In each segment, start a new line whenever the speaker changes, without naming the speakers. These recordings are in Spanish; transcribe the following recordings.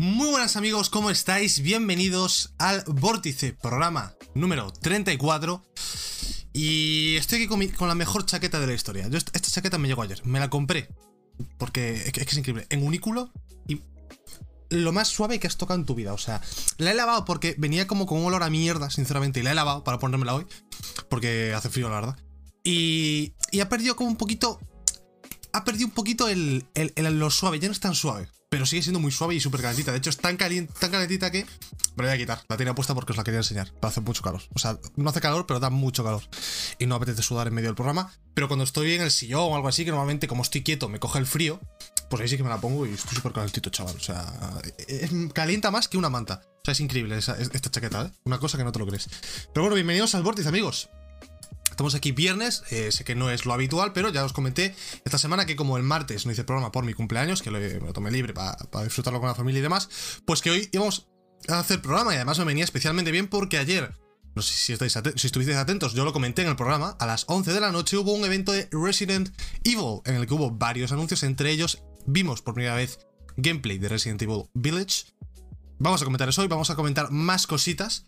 Muy buenas amigos, ¿cómo estáis? Bienvenidos al Vórtice, programa número 34. Y estoy aquí con, con la mejor chaqueta de la historia. Yo esta, chaqueta me llegó ayer, me la compré. Porque es que es, que es increíble. En unículo y lo más suave que has tocado en tu vida. O sea, la he lavado porque venía como con un olor a mierda, sinceramente. Y la he lavado para ponérmela hoy. Porque hace frío, la verdad. Y, y ha perdido como un poquito. Ha perdido un poquito el, el- el- lo suave. Ya no es tan suave. Pero sigue siendo muy suave y súper calentita. De hecho, es tan, calien- tan calentita que. Me la voy a quitar. La tenía puesta porque os la quería enseñar. Pero hace mucho calor. O sea, no hace calor, pero da mucho calor. Y no apetece sudar en medio del programa. Pero cuando estoy en el sillón o algo así, que normalmente como estoy quieto me coge el frío, pues ahí sí que me la pongo y estoy súper calentito, chaval. O sea, es- calienta más que una manta. O sea, es increíble esa- es- esta chaqueta, ¿eh? Una cosa que no te lo crees. Pero bueno, bienvenidos al Vórtice, amigos. Estamos aquí viernes, eh, sé que no es lo habitual, pero ya os comenté esta semana que como el martes no hice programa por mi cumpleaños, que lo, me tomé libre para disfrutarlo con la familia y demás, pues que hoy íbamos a hacer programa y además me venía especialmente bien porque ayer, no sé si, estáis aten- si estuvisteis atentos, yo lo comenté en el programa, a las 11 de la noche hubo un evento de Resident Evil en el que hubo varios anuncios, entre ellos vimos por primera vez gameplay de Resident Evil Village. Vamos a comentar eso hoy, vamos a comentar más cositas.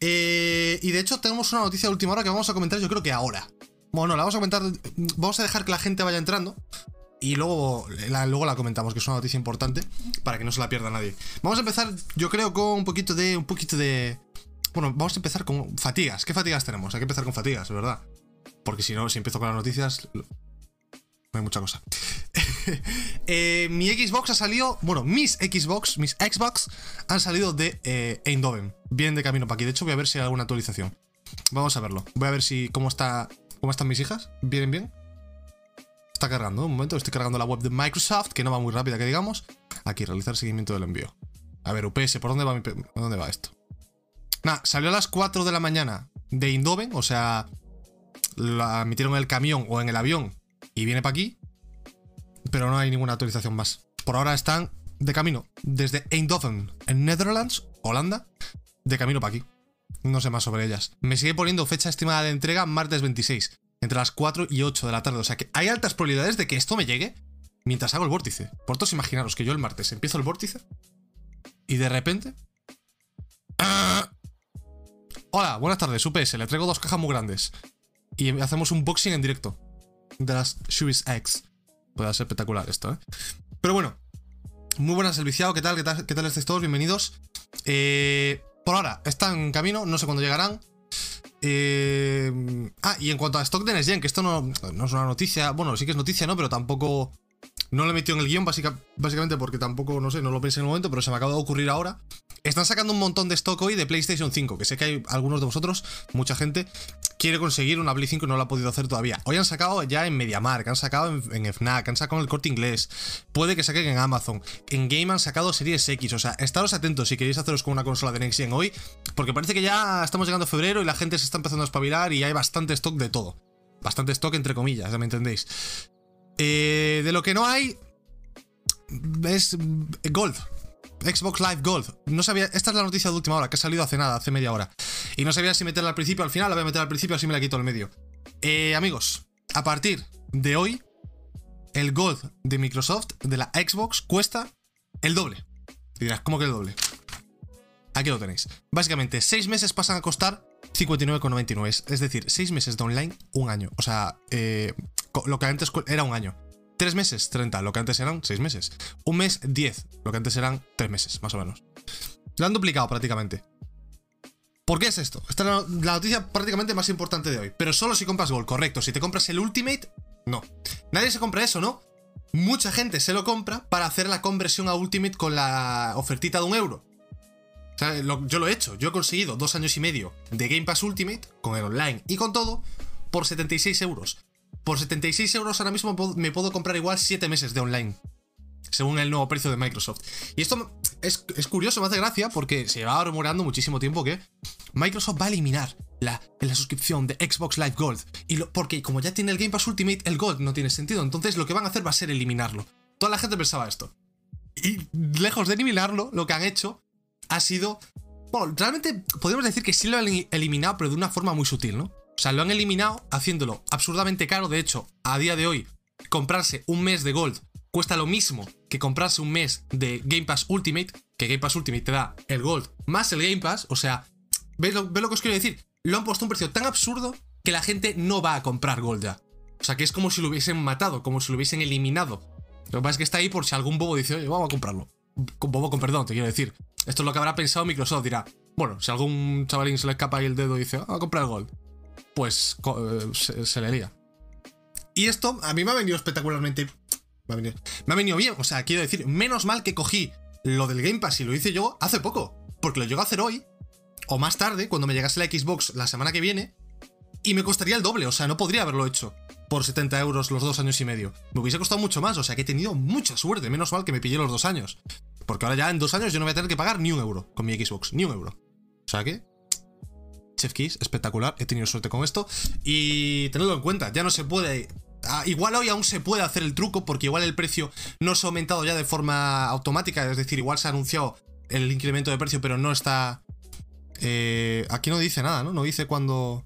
Eh, y de hecho tenemos una noticia de última hora que vamos a comentar yo creo que ahora. Bueno, la vamos a comentar, vamos a dejar que la gente vaya entrando y luego la, luego la comentamos, que es una noticia importante para que no se la pierda nadie. Vamos a empezar, yo creo, con un poquito de. Un poquito de. Bueno, vamos a empezar con fatigas. ¿Qué fatigas tenemos? Hay que empezar con fatigas, ¿verdad? Porque si no, si empiezo con las noticias. Hay mucha cosa. Eh, mi Xbox ha salido. Bueno, mis Xbox, mis Xbox han salido de eh, Eindhoven. Vienen de camino para aquí. De hecho, voy a ver si hay alguna actualización. Vamos a verlo. Voy a ver si. cómo está. ¿Cómo están mis hijas? ¿Vienen bien? Está cargando, un momento, estoy cargando la web de Microsoft, que no va muy rápida, que digamos. Aquí, realizar seguimiento del envío. A ver, UPS, ¿por dónde va, mi ¿por dónde va esto? Nah, salió a las 4 de la mañana de Eindhoven, o sea, la metieron en el camión o en el avión y viene para aquí, pero no hay ninguna actualización más. Por ahora están de camino desde Eindhoven, en Netherlands, Holanda, de camino para aquí. No sé más sobre ellas. Me sigue poniendo fecha estimada de entrega martes 26, entre las 4 y 8 de la tarde. O sea que hay altas probabilidades de que esto me llegue mientras hago el vórtice. Vosotros imaginaros que yo el martes empiezo el vórtice y de repente... Hola, buenas tardes, UPS. Le traigo dos cajas muy grandes. Y hacemos un boxing en directo de las Series X. Puede ser espectacular esto, ¿eh? Pero bueno, muy buenas el viciado. ¿Qué tal? ¿Qué tal, qué tal estáis todos? Bienvenidos. Eh, por ahora, están en camino, no sé cuándo llegarán. Eh, ah, y en cuanto a Stock de Next que esto no, no es una noticia, bueno, sí que es noticia, ¿no? Pero tampoco. No lo he metido en el guion, básica- básicamente porque tampoco, no sé, no lo pensé en el momento, pero se me acaba de ocurrir ahora. Están sacando un montón de stock hoy de PlayStation 5, que sé que hay algunos de vosotros, mucha gente, quiere conseguir una Play 5 y no lo ha podido hacer todavía. Hoy han sacado ya en MediaMark, han sacado en, FNAC, han sacado en el corte inglés, puede que saquen en Amazon, en Game han sacado Series X, o sea, estaros atentos si queréis haceros con una consola de Next Gen hoy, porque parece que ya estamos llegando a febrero y la gente se está empezando a espabilar y hay bastante stock de todo. Bastante stock entre comillas, ya me entendéis. Eh, de lo que no hay es Gold. Xbox Live Gold. No sabía. Esta es la noticia de última hora, que ha salido hace nada, hace media hora. Y no sabía si meterla al principio al final. La voy a meter al principio, así me la quito al medio. Eh, amigos, a partir de hoy, el Gold de Microsoft, de la Xbox, cuesta el doble. Y dirás, ¿cómo que el doble? Aquí lo tenéis. Básicamente, 6 meses pasan a costar 59,99. Es decir, 6 meses de online, un año. O sea, eh, lo que antes era un año. 3 meses, 30, lo que antes eran 6 meses. Un mes, 10, lo que antes eran 3 meses, más o menos. Lo han duplicado prácticamente. ¿Por qué es esto? Esta es la, noticia prácticamente más importante de hoy. Pero solo si compras Gold, correcto. Si te compras el Ultimate, no. Nadie se compra eso, ¿no? Mucha gente se lo compra para hacer la conversión a Ultimate con la ofertita de un euro. O sea, yo lo he hecho. Yo he conseguido dos años y medio de Game Pass Ultimate, con el online y con todo, por 76 euros. Por 76 euros ahora mismo me puedo comprar igual 7 meses de online. Según el nuevo precio de Microsoft. Y esto es, curioso, me hace gracia, porque se llevaba rumorando muchísimo tiempo que Microsoft va a eliminar la, la suscripción de Xbox Live Gold. Y porque como ya tiene el Game Pass Ultimate, el Gold no tiene sentido. Entonces lo que van a hacer va a ser eliminarlo. Toda la gente pensaba esto. Y lejos de eliminarlo, lo que han hecho ha sido. Bueno, realmente podemos decir que sí lo han eli- eliminado, pero de una forma muy sutil, ¿no? O sea, lo han eliminado haciéndolo absurdamente caro. De hecho, a día de hoy, comprarse un mes de Gold cuesta lo mismo que comprarse un mes de Game Pass Ultimate, que Game Pass Ultimate te da el Gold más el Game Pass, o sea, ¿veis lo, que os quiero decir? Lo han puesto a un precio tan absurdo que la gente no va a comprar Gold ya. O sea, que es como si lo hubiesen matado, como si lo hubiesen eliminado. Lo que pasa es que está ahí por si algún bobo dice, oye, vamos a comprarlo. Bobo con perdón, te quiero decir. Esto es lo que habrá pensado Microsoft. Dirá, bueno, si algún chavalín se le escapa ahí el dedo y dice, vamos a comprar Gold, pues eh, se, se le lía. Y esto a mí me ha venido espectacularmente. Me ha venido, me ha venido bien. O sea, quiero decir, menos mal que cogí lo del Game Pass y lo hice yo hace poco. Porque lo llego a hacer hoy, o más tarde, cuando me llegase la Xbox la semana que viene, y me costaría el doble. O sea, no podría haberlo hecho por 70 euros los dos años y medio. Me hubiese costado mucho más. O sea, que he tenido mucha suerte. Menos mal que me pillé los dos años. Porque ahora ya en dos años yo no voy a tener que pagar ni un euro con mi Xbox. Ni un euro. O sea que Chef Keys, espectacular, he tenido suerte con esto. Y tenedlo en cuenta, ya no se puede Ah, igual hoy aún se puede hacer el truco porque igual el precio no se ha aumentado ya de forma automática, es decir, igual se ha anunciado el incremento de precio, pero no está... Eh, aquí no dice nada, ¿no? No dice cuándo...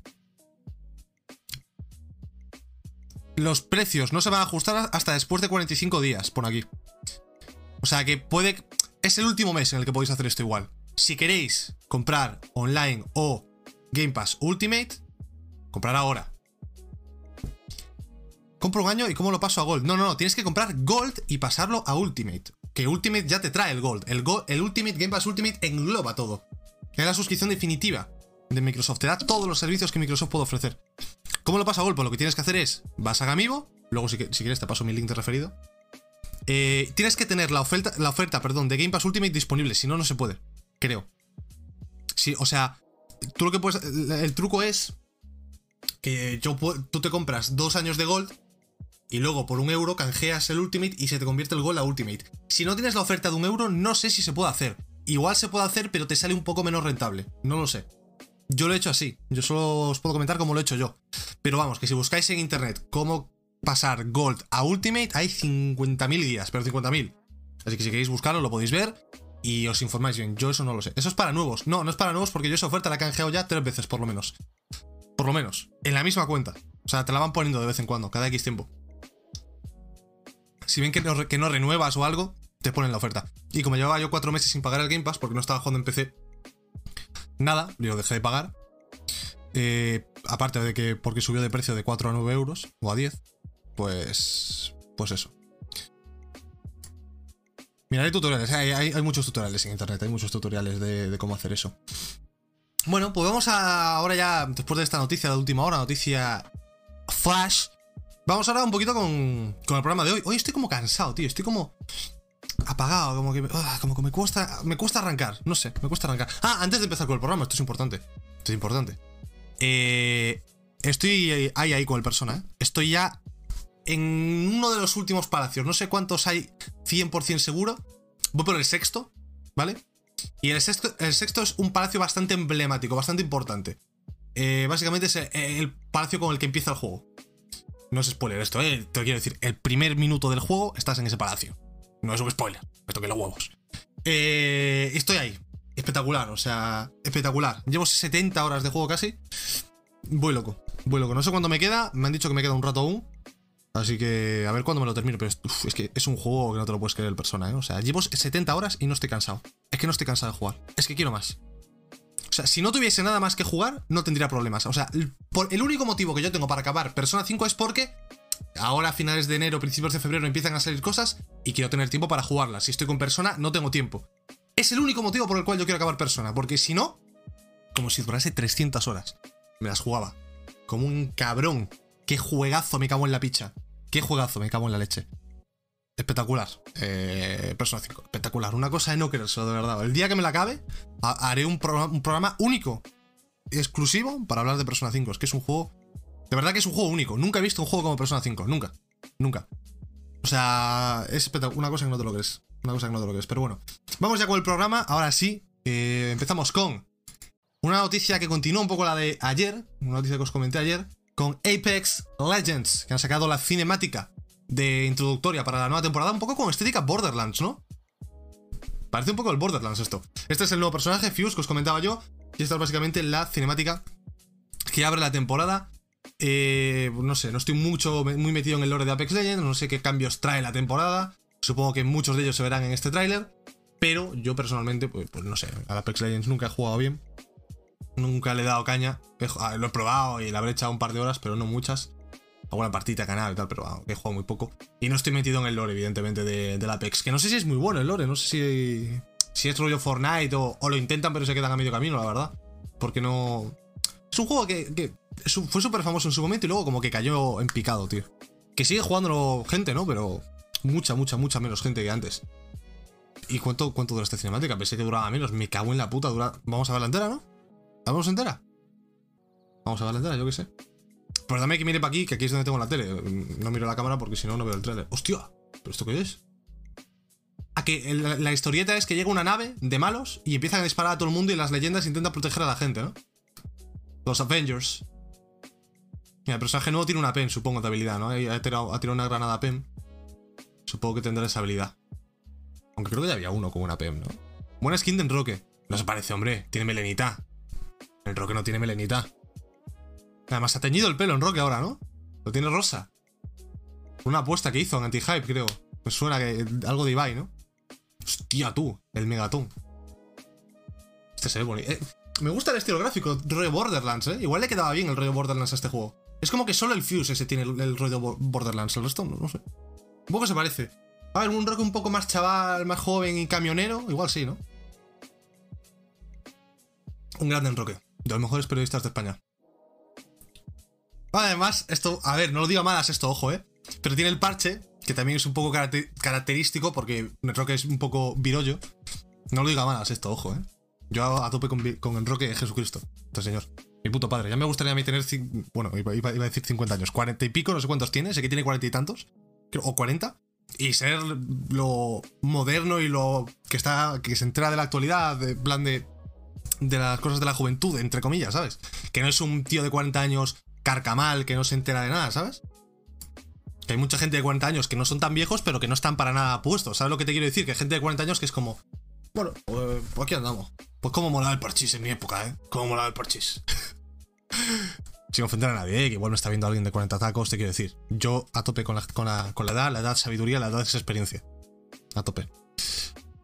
Los precios no se van a ajustar hasta después de 45 días, por aquí. O sea que puede... Es el último mes en el que podéis hacer esto igual. Si queréis comprar online o Game Pass Ultimate, comprar ahora compro un año y cómo lo paso a Gold. No, no, no, tienes que comprar Gold y pasarlo a Ultimate. Que Ultimate ya te trae el Gold. El, el Ultimate Game Pass Ultimate engloba todo. Es la suscripción definitiva de Microsoft. Te da todos los servicios que Microsoft puede ofrecer. ¿Cómo lo paso a Gold? Pues lo que tienes que hacer es, vas a Gamibo, luego si, quieres te paso mi link de referido. Eh, tienes que tener la oferta, la oferta perdón, de Game Pass Ultimate disponible, si no, no se puede. Creo. O sea, tú lo que puedes. El, truco es que tú te compras dos años de Gold y luego por un euro canjeas el Ultimate y se te convierte el gol a Ultimate. Si no tienes la oferta de un euro, no sé si se puede hacer. Igual se puede hacer, pero te sale un poco menos rentable. No lo sé. Yo lo he hecho así. Yo solo os puedo comentar cómo lo he hecho yo. Pero vamos, que si buscáis en internet cómo pasar Gold a Ultimate, hay 50.000 guías, pero 50.000. Así que si queréis buscarlo, lo podéis ver y os informáis bien. Yo eso no lo sé. Eso es para nuevos. No, no es para nuevos porque yo esa oferta la he canjeado ya tres veces por lo menos. Por lo menos. En la misma cuenta. O sea, te la van poniendo de vez en cuando, cada X tiempo si ven que no, que no renuevas o algo, te ponen la oferta. Y como llevaba yo cuatro meses sin pagar el Game Pass, porque no estaba jugando en PC, nada, lo dejé de pagar. Eh, aparte de que porque subió de precio de 4 a 9 euros, o a 10, pues. Pues eso. Mira, hay tutoriales, hay, muchos tutoriales en internet, hay muchos tutoriales de, cómo hacer eso. Bueno, pues vamos a ahora ya, después de esta noticia de última hora, noticia Flash, Vamos ahora un poquito con, con el programa de hoy. Hoy estoy como cansado, tío. Estoy como apagado, como que, ah, como que me cuesta, me cuesta arrancar. No sé, me cuesta arrancar. Ah, antes de empezar con el programa, esto es importante. Esto es importante. Eh, estoy ahí, ahí con el persona, ¿eh? Estoy ya en uno de los últimos palacios. No sé cuántos hay 100% seguro. Voy por el sexto, ¿vale? Y el sexto, el sexto es un palacio bastante emblemático, bastante importante. Eh, básicamente es el, palacio con el que empieza el juego. No es spoiler esto, ¿eh? Te quiero decir, el primer minuto del juego estás en ese palacio. No es un spoiler, me toqué los huevos. Eh, estoy ahí. Espectacular, o sea, espectacular. Llevo 70 horas de juego casi. Voy loco, voy loco. No sé cuándo me queda, me han dicho que me queda un rato aún. Así que a ver cuándo me lo termino. Pero es, que es un juego que no te lo puedes creer el persona, ¿eh? O sea, llevo 70 horas y no estoy cansado. Es que no estoy cansado de jugar. Es que quiero más. O sea, si no tuviese nada más que jugar, no tendría problemas. O sea, el único motivo que yo tengo para acabar Persona 5 es porque ahora a finales de enero, principios de febrero empiezan a salir cosas y quiero tener tiempo para jugarlas. Si estoy con Persona, no tengo tiempo. Es el único motivo por el cual yo quiero acabar Persona, porque si no, como si durase 300 horas, me las jugaba. Como un cabrón. Qué juegazo me cago en la picha. Qué juegazo me cago en la leche. Espectacular. Eh, Persona 5. Espectacular. Una cosa de no querérselo, de verdad. El día que me la acabe, haré un, programa único, exclusivo, para hablar de Persona 5. Es que es un juego. De verdad que es un juego único. Nunca he visto un juego como Persona 5. Nunca. Nunca. O sea, es espectacular. Una cosa que no te lo crees. Una cosa que no te lo crees. Pero bueno. Vamos ya con el programa. Ahora sí. Eh, empezamos con una noticia que continúa un poco la de ayer. Una noticia que os comenté ayer. Con Apex Legends. Que han sacado la cinemática de introductoria para la nueva temporada, un poco con estética Borderlands, ¿no? Parece un poco el Borderlands esto. Este es el nuevo personaje, Fuse, que os comentaba yo. Y esta es básicamente la cinemática que abre la temporada. Eh, no sé, no estoy mucho muy metido en el lore de Apex Legends, no sé qué cambios trae la temporada. Supongo que muchos de ellos se verán en este tráiler. Pero yo personalmente, pues, pues, no sé, al Apex Legends nunca he jugado bien. Nunca le he dado caña. Ah, lo he probado y le habré echado un par de horas, pero no muchas. Alguna partita, canal y tal, pero he jugado muy poco. Y no estoy metido en el lore, evidentemente, de, del Apex. Que no sé si es muy bueno el lore, no sé si, si es rollo Fortnite o, lo intentan, pero se quedan a medio camino, la verdad. Porque no. Es un juego que, fue súper famoso en su momento y luego como que cayó en picado, tío. Que sigue jugándolo gente, ¿no? Pero mucha, mucha, mucha menos gente que antes. ¿Y cuánto, cuánto dura esta cinemática? Pensé que duraba menos. Me cago en la puta. Dura... Vamos a verla entera, ¿no? ¿La vamos entera? Vamos a verla entera, yo qué sé. Pues dame que mire para aquí, que aquí es donde tengo la tele. No miro la cámara porque si no, no veo el trailer. ¡Hostia! ¿Pero esto qué es? A que la, historieta es que llega una nave de malos y empiezan a disparar a todo el mundo y las leyendas intentan proteger a la gente, ¿no? Los Avengers. Mira, el personaje nuevo tiene una PEM, supongo, de habilidad, ¿no? Ha tirado, ha tirado una granada PEM. Supongo que tendrá esa habilidad. Aunque creo que ya había uno con una PEM, ¿no? Buena skin de Enroque. No se parece, hombre. Tiene melenita. Enroque no tiene melenita. Además, ha teñido el pelo Enroque ahora, ¿no? Lo tiene rosa. Una apuesta que hizo en anti-hype, creo. Me suena que algo de Ibai, ¿no? Hostia, tú. El megatón. Este se ve bonito. Eh, me gusta el estilo gráfico, rollo Borderlands, ¿eh? Igual le quedaba bien el rollo Borderlands a este juego. Es como que solo el Fuse ese tiene el, rollo Borderlands, el resto no, sé. Un poco se parece. A ver, un rock un poco más chaval, más joven y camionero, igual sí, ¿no? Un grande enroque, de los mejores periodistas de España. Además, esto, a ver, no lo digo malas esto, ojo, ¿eh? Pero tiene el parche, que también es un poco característico porque Enroque es un poco virollo. No lo diga malas esto, ojo, ¿eh? Yo a tope con, con Enroque Jesucristo, este señor. Mi puto padre. Ya me gustaría a mí tener, bueno, iba, iba, a decir 50 años, 40 y pico, no sé cuántos tiene, sé que tiene 40 y tantos, o 40 y ser lo moderno y lo que está que se entera de la actualidad, de plan de de las cosas de la juventud, entre comillas, ¿sabes? Que no es un tío de 40 años carcamal que no se entera de nada, ¿sabes? Que hay mucha gente de 40 años que no son tan viejos, pero que no están para nada puestos. ¿Sabes lo que te quiero decir? Que hay gente de 40 años que es como, bueno, pues, pues aquí andamos. Pues como molaba el parchís en mi época, ¿eh? Como molaba el parchís. sin ofender a nadie, ¿eh? que igual me está viendo alguien de 40 tacos, te quiero decir. Yo a tope con la, con la, con la edad, la edad sabiduría, la edad es experiencia. A tope.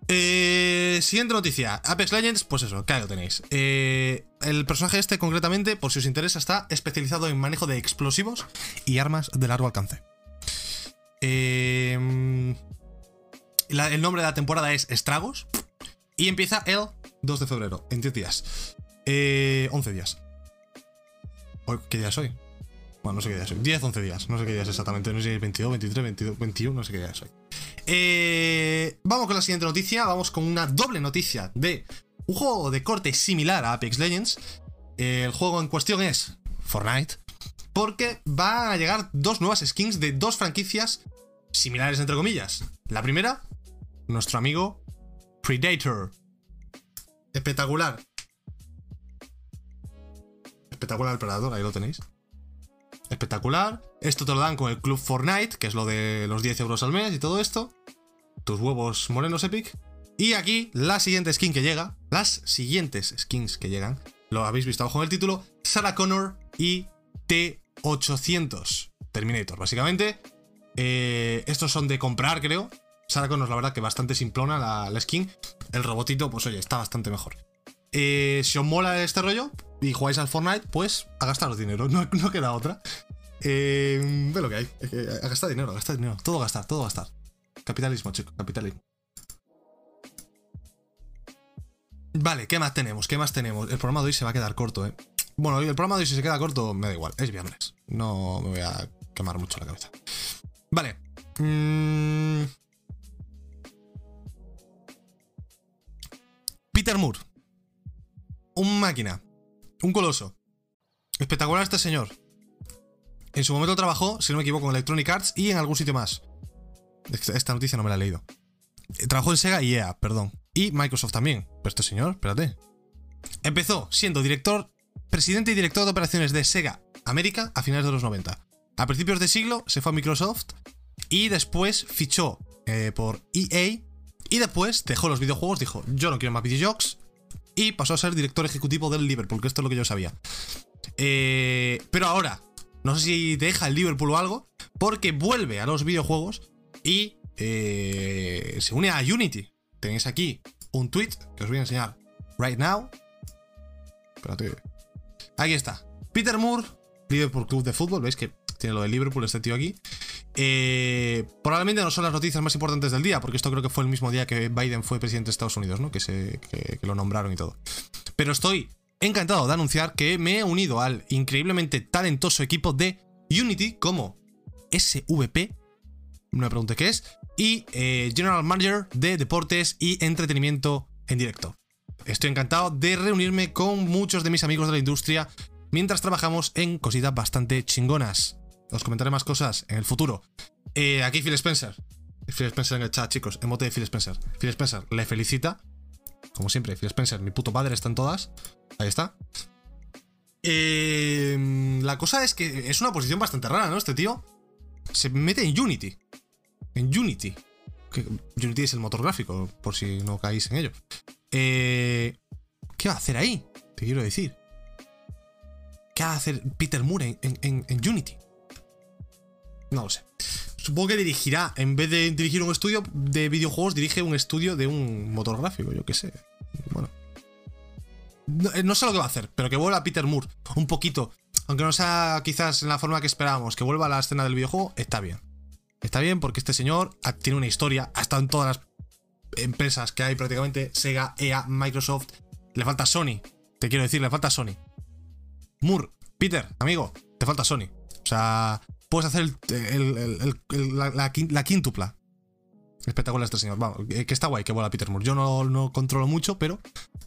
Eh, siguiente noticia. Apex Legends, pues eso, que lo tenéis. Eh, el personaje este, concretamente, por si os interesa, está especializado en manejo de explosivos y armas de largo alcance. Eh, el nombre de la temporada es Estragos. Y empieza el 2 de febrero, en 10 días. 11 días. ¿Qué día soy? Bueno, no sé qué día soy. 10, 11 días. No sé qué día es exactamente. No sé si es 22, 23, 22, 21. No sé qué día soy. Eh, vamos con la siguiente noticia. Vamos con una doble noticia de un juego de corte similar a Apex Legends. el juego en cuestión es Fortnite. Porque van a llegar dos nuevas skins de dos franquicias similares, entre comillas. La primera, nuestro amigo Predator. Espectacular. Espectacular el Predador, ahí lo tenéis. Espectacular. Esto te lo dan con el Club Fortnite, que es lo de los 10 euros al mes y todo esto. Tus huevos morenos Epic. Y aquí la siguiente skin que llega, las siguientes skins que llegan, lo habéis visto abajo en el título, Sarah Connor y T800 Terminator, básicamente. Eh, estos son de comprar, creo. Sarah Connor, la verdad, que bastante simplona la, skin. El robotito, pues oye, está bastante mejor. Eh, si os mola este rollo y jugáis al Fortnite, pues a gastaros dinero, no, queda otra. Eh, ve lo que hay, a gastar dinero, a gastar dinero, todo gastar, todo gastar. Capitalismo, chicos, capitalismo. Vale, ¿qué más tenemos? ¿Qué más tenemos? El programa de hoy se va a quedar corto, ¿eh? Bueno, el programa de hoy si se queda corto, me da igual, es viernes. No me voy a quemar mucho la cabeza. Vale. Mm. Peter Moore un máquina, un coloso. Espectacular este señor. En su momento trabajó, si no me equivoco, en Electronic Arts y en algún sitio más. Esta noticia no me la he leído. Eh, trabajó en Sega y EA, perdón. Y Microsoft también. Pero este señor, espérate. Empezó siendo director, presidente y director de operaciones de Sega América a finales de los 90. A principios de siglo se fue a Microsoft y después fichó eh, por EA y después dejó los videojuegos, dijo, yo no quiero más videojuegos, y pasó a ser director ejecutivo del Liverpool, que esto es lo que yo sabía. Eh, pero ahora, no sé si deja el Liverpool o algo, porque vuelve a los videojuegos y eh, se une a Unity. Tenéis aquí un tweet que os voy a enseñar right now. Espérate. Aquí está. Peter Moore, Liverpool Club de Fútbol. ¿Veis que tiene lo de Liverpool este tío aquí? Eh, probablemente no son las noticias más importantes del día, porque esto creo que fue el mismo día que Biden fue presidente de Estados Unidos, ¿no? Que, se, que, lo nombraron y todo. Pero estoy encantado de anunciar que me he unido al increíblemente talentoso equipo de Unity como SVP, no me pregunte qué es, y eh, General Manager de Deportes y Entretenimiento en directo. Estoy encantado de reunirme con muchos de mis amigos de la industria mientras trabajamos en cositas bastante chingonas. Os comentaré más cosas en el futuro. Eh, aquí Phil Spencer. Phil Spencer en el chat, chicos. Emote de Phil Spencer. Phil Spencer le felicita. Como siempre, Phil Spencer, mi puto padre, están todas. Ahí está. Eh, la cosa es que es una posición bastante rara, ¿no? Este tío se mete en Unity. En Unity. Unity es el motor gráfico, por si no caéis en ello. Eh, ¿Qué va a hacer ahí? Te quiero decir. ¿Qué va a hacer Peter Moore en Unity? No lo sé. Supongo que dirigirá, en vez de dirigir un estudio de videojuegos, dirige un estudio de un motor gráfico, yo qué sé. Bueno. No, no, sé lo que va a hacer, pero que vuelva Peter Moore un poquito. Aunque no sea quizás en la forma que esperábamos, que vuelva a la escena del videojuego, está bien. Está bien porque este señor tiene una historia, ha estado en todas las empresas que hay prácticamente, Sega, EA, Microsoft. Le falta Sony, te quiero decir, le falta Sony. Moore, Peter, amigo, te falta Sony. O sea, puedes hacer el, la, quíntupla. Espectacular este señor. Vamos, que está guay que vuela Peter Moore. Yo no, no, controlo mucho, pero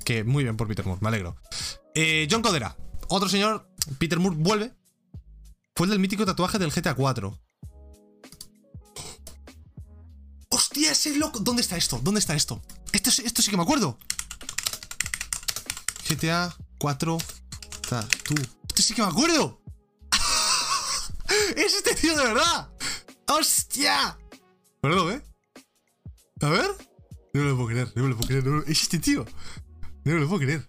que muy bien por Peter Moore, me alegro. Eh, John Codera, otro señor. Peter Moore vuelve. Fue el del mítico tatuaje del GTA 4. ¡Hostia, ese loco! ¿Dónde está esto? ¿Dónde está esto? Esto, esto sí que me acuerdo. GTA 4 Tatu. Esto sí que me acuerdo. ¡Es este tío de verdad! ¡Hostia! Perdón, ¿eh? A ver. No me lo puedo creer, no me lo puedo creer. No Es este tío. No me lo puedo creer.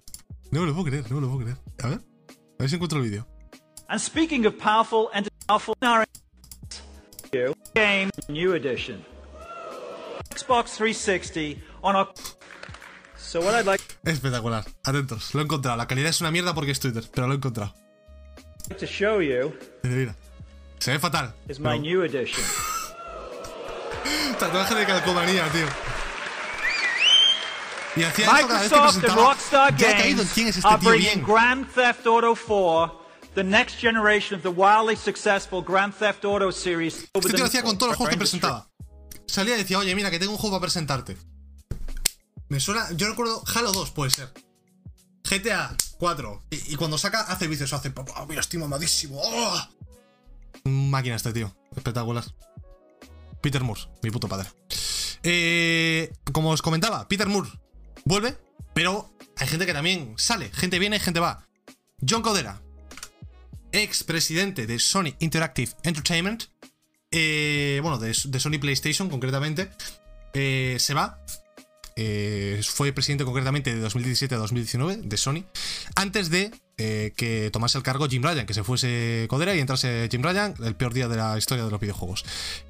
No me lo puedo creer, no me lo puedo creer. A ver. A ver si encuentro el vídeo.
And speaking of powerful and powerful game new edition. Xbox 360 on a So what I'd like
Espectacular. Atentos, lo he encontrado. La calidad es una mierda porque es Twitter, pero lo he encontrado.
to show you
Mira, mira. Se ve fatal.
my new edition.
Tatuaje de calcomanía, tío. Y hacía esto cada vez que
Microsoft and
presentaba.
Rockstar
he caído
Games
quién es este
are
tío bien.
Grand Theft Auto 4, the next generation of the wildly successful Grand Theft Auto series.
Este
the
tío lo hacía con todos los juegos que presentaba. Salía y decía, oye, mira, que tengo un juego para presentarte. Me suena, yo recuerdo Halo 2, puede ser. GTA 4. Y, y cuando saca, hace vicios, hace, oh, mira, estoy mamadísimo. oh". Máquina este tío, espectacular. Peter Moore, mi puto padre. Eh, como os comentaba, Peter Moore vuelve, pero hay gente que también sale. Gente viene gente va. John Codera, ex presidente de Sony Interactive Entertainment, eh, bueno, de, de Sony PlayStation concretamente, eh, se va. Eh, fue presidente concretamente de 2017 a 2019 de Sony, antes de eh, que tomase el cargo Jim Ryan, que se fuese Codera y entrase Jim Ryan, el peor día de la historia de los videojuegos.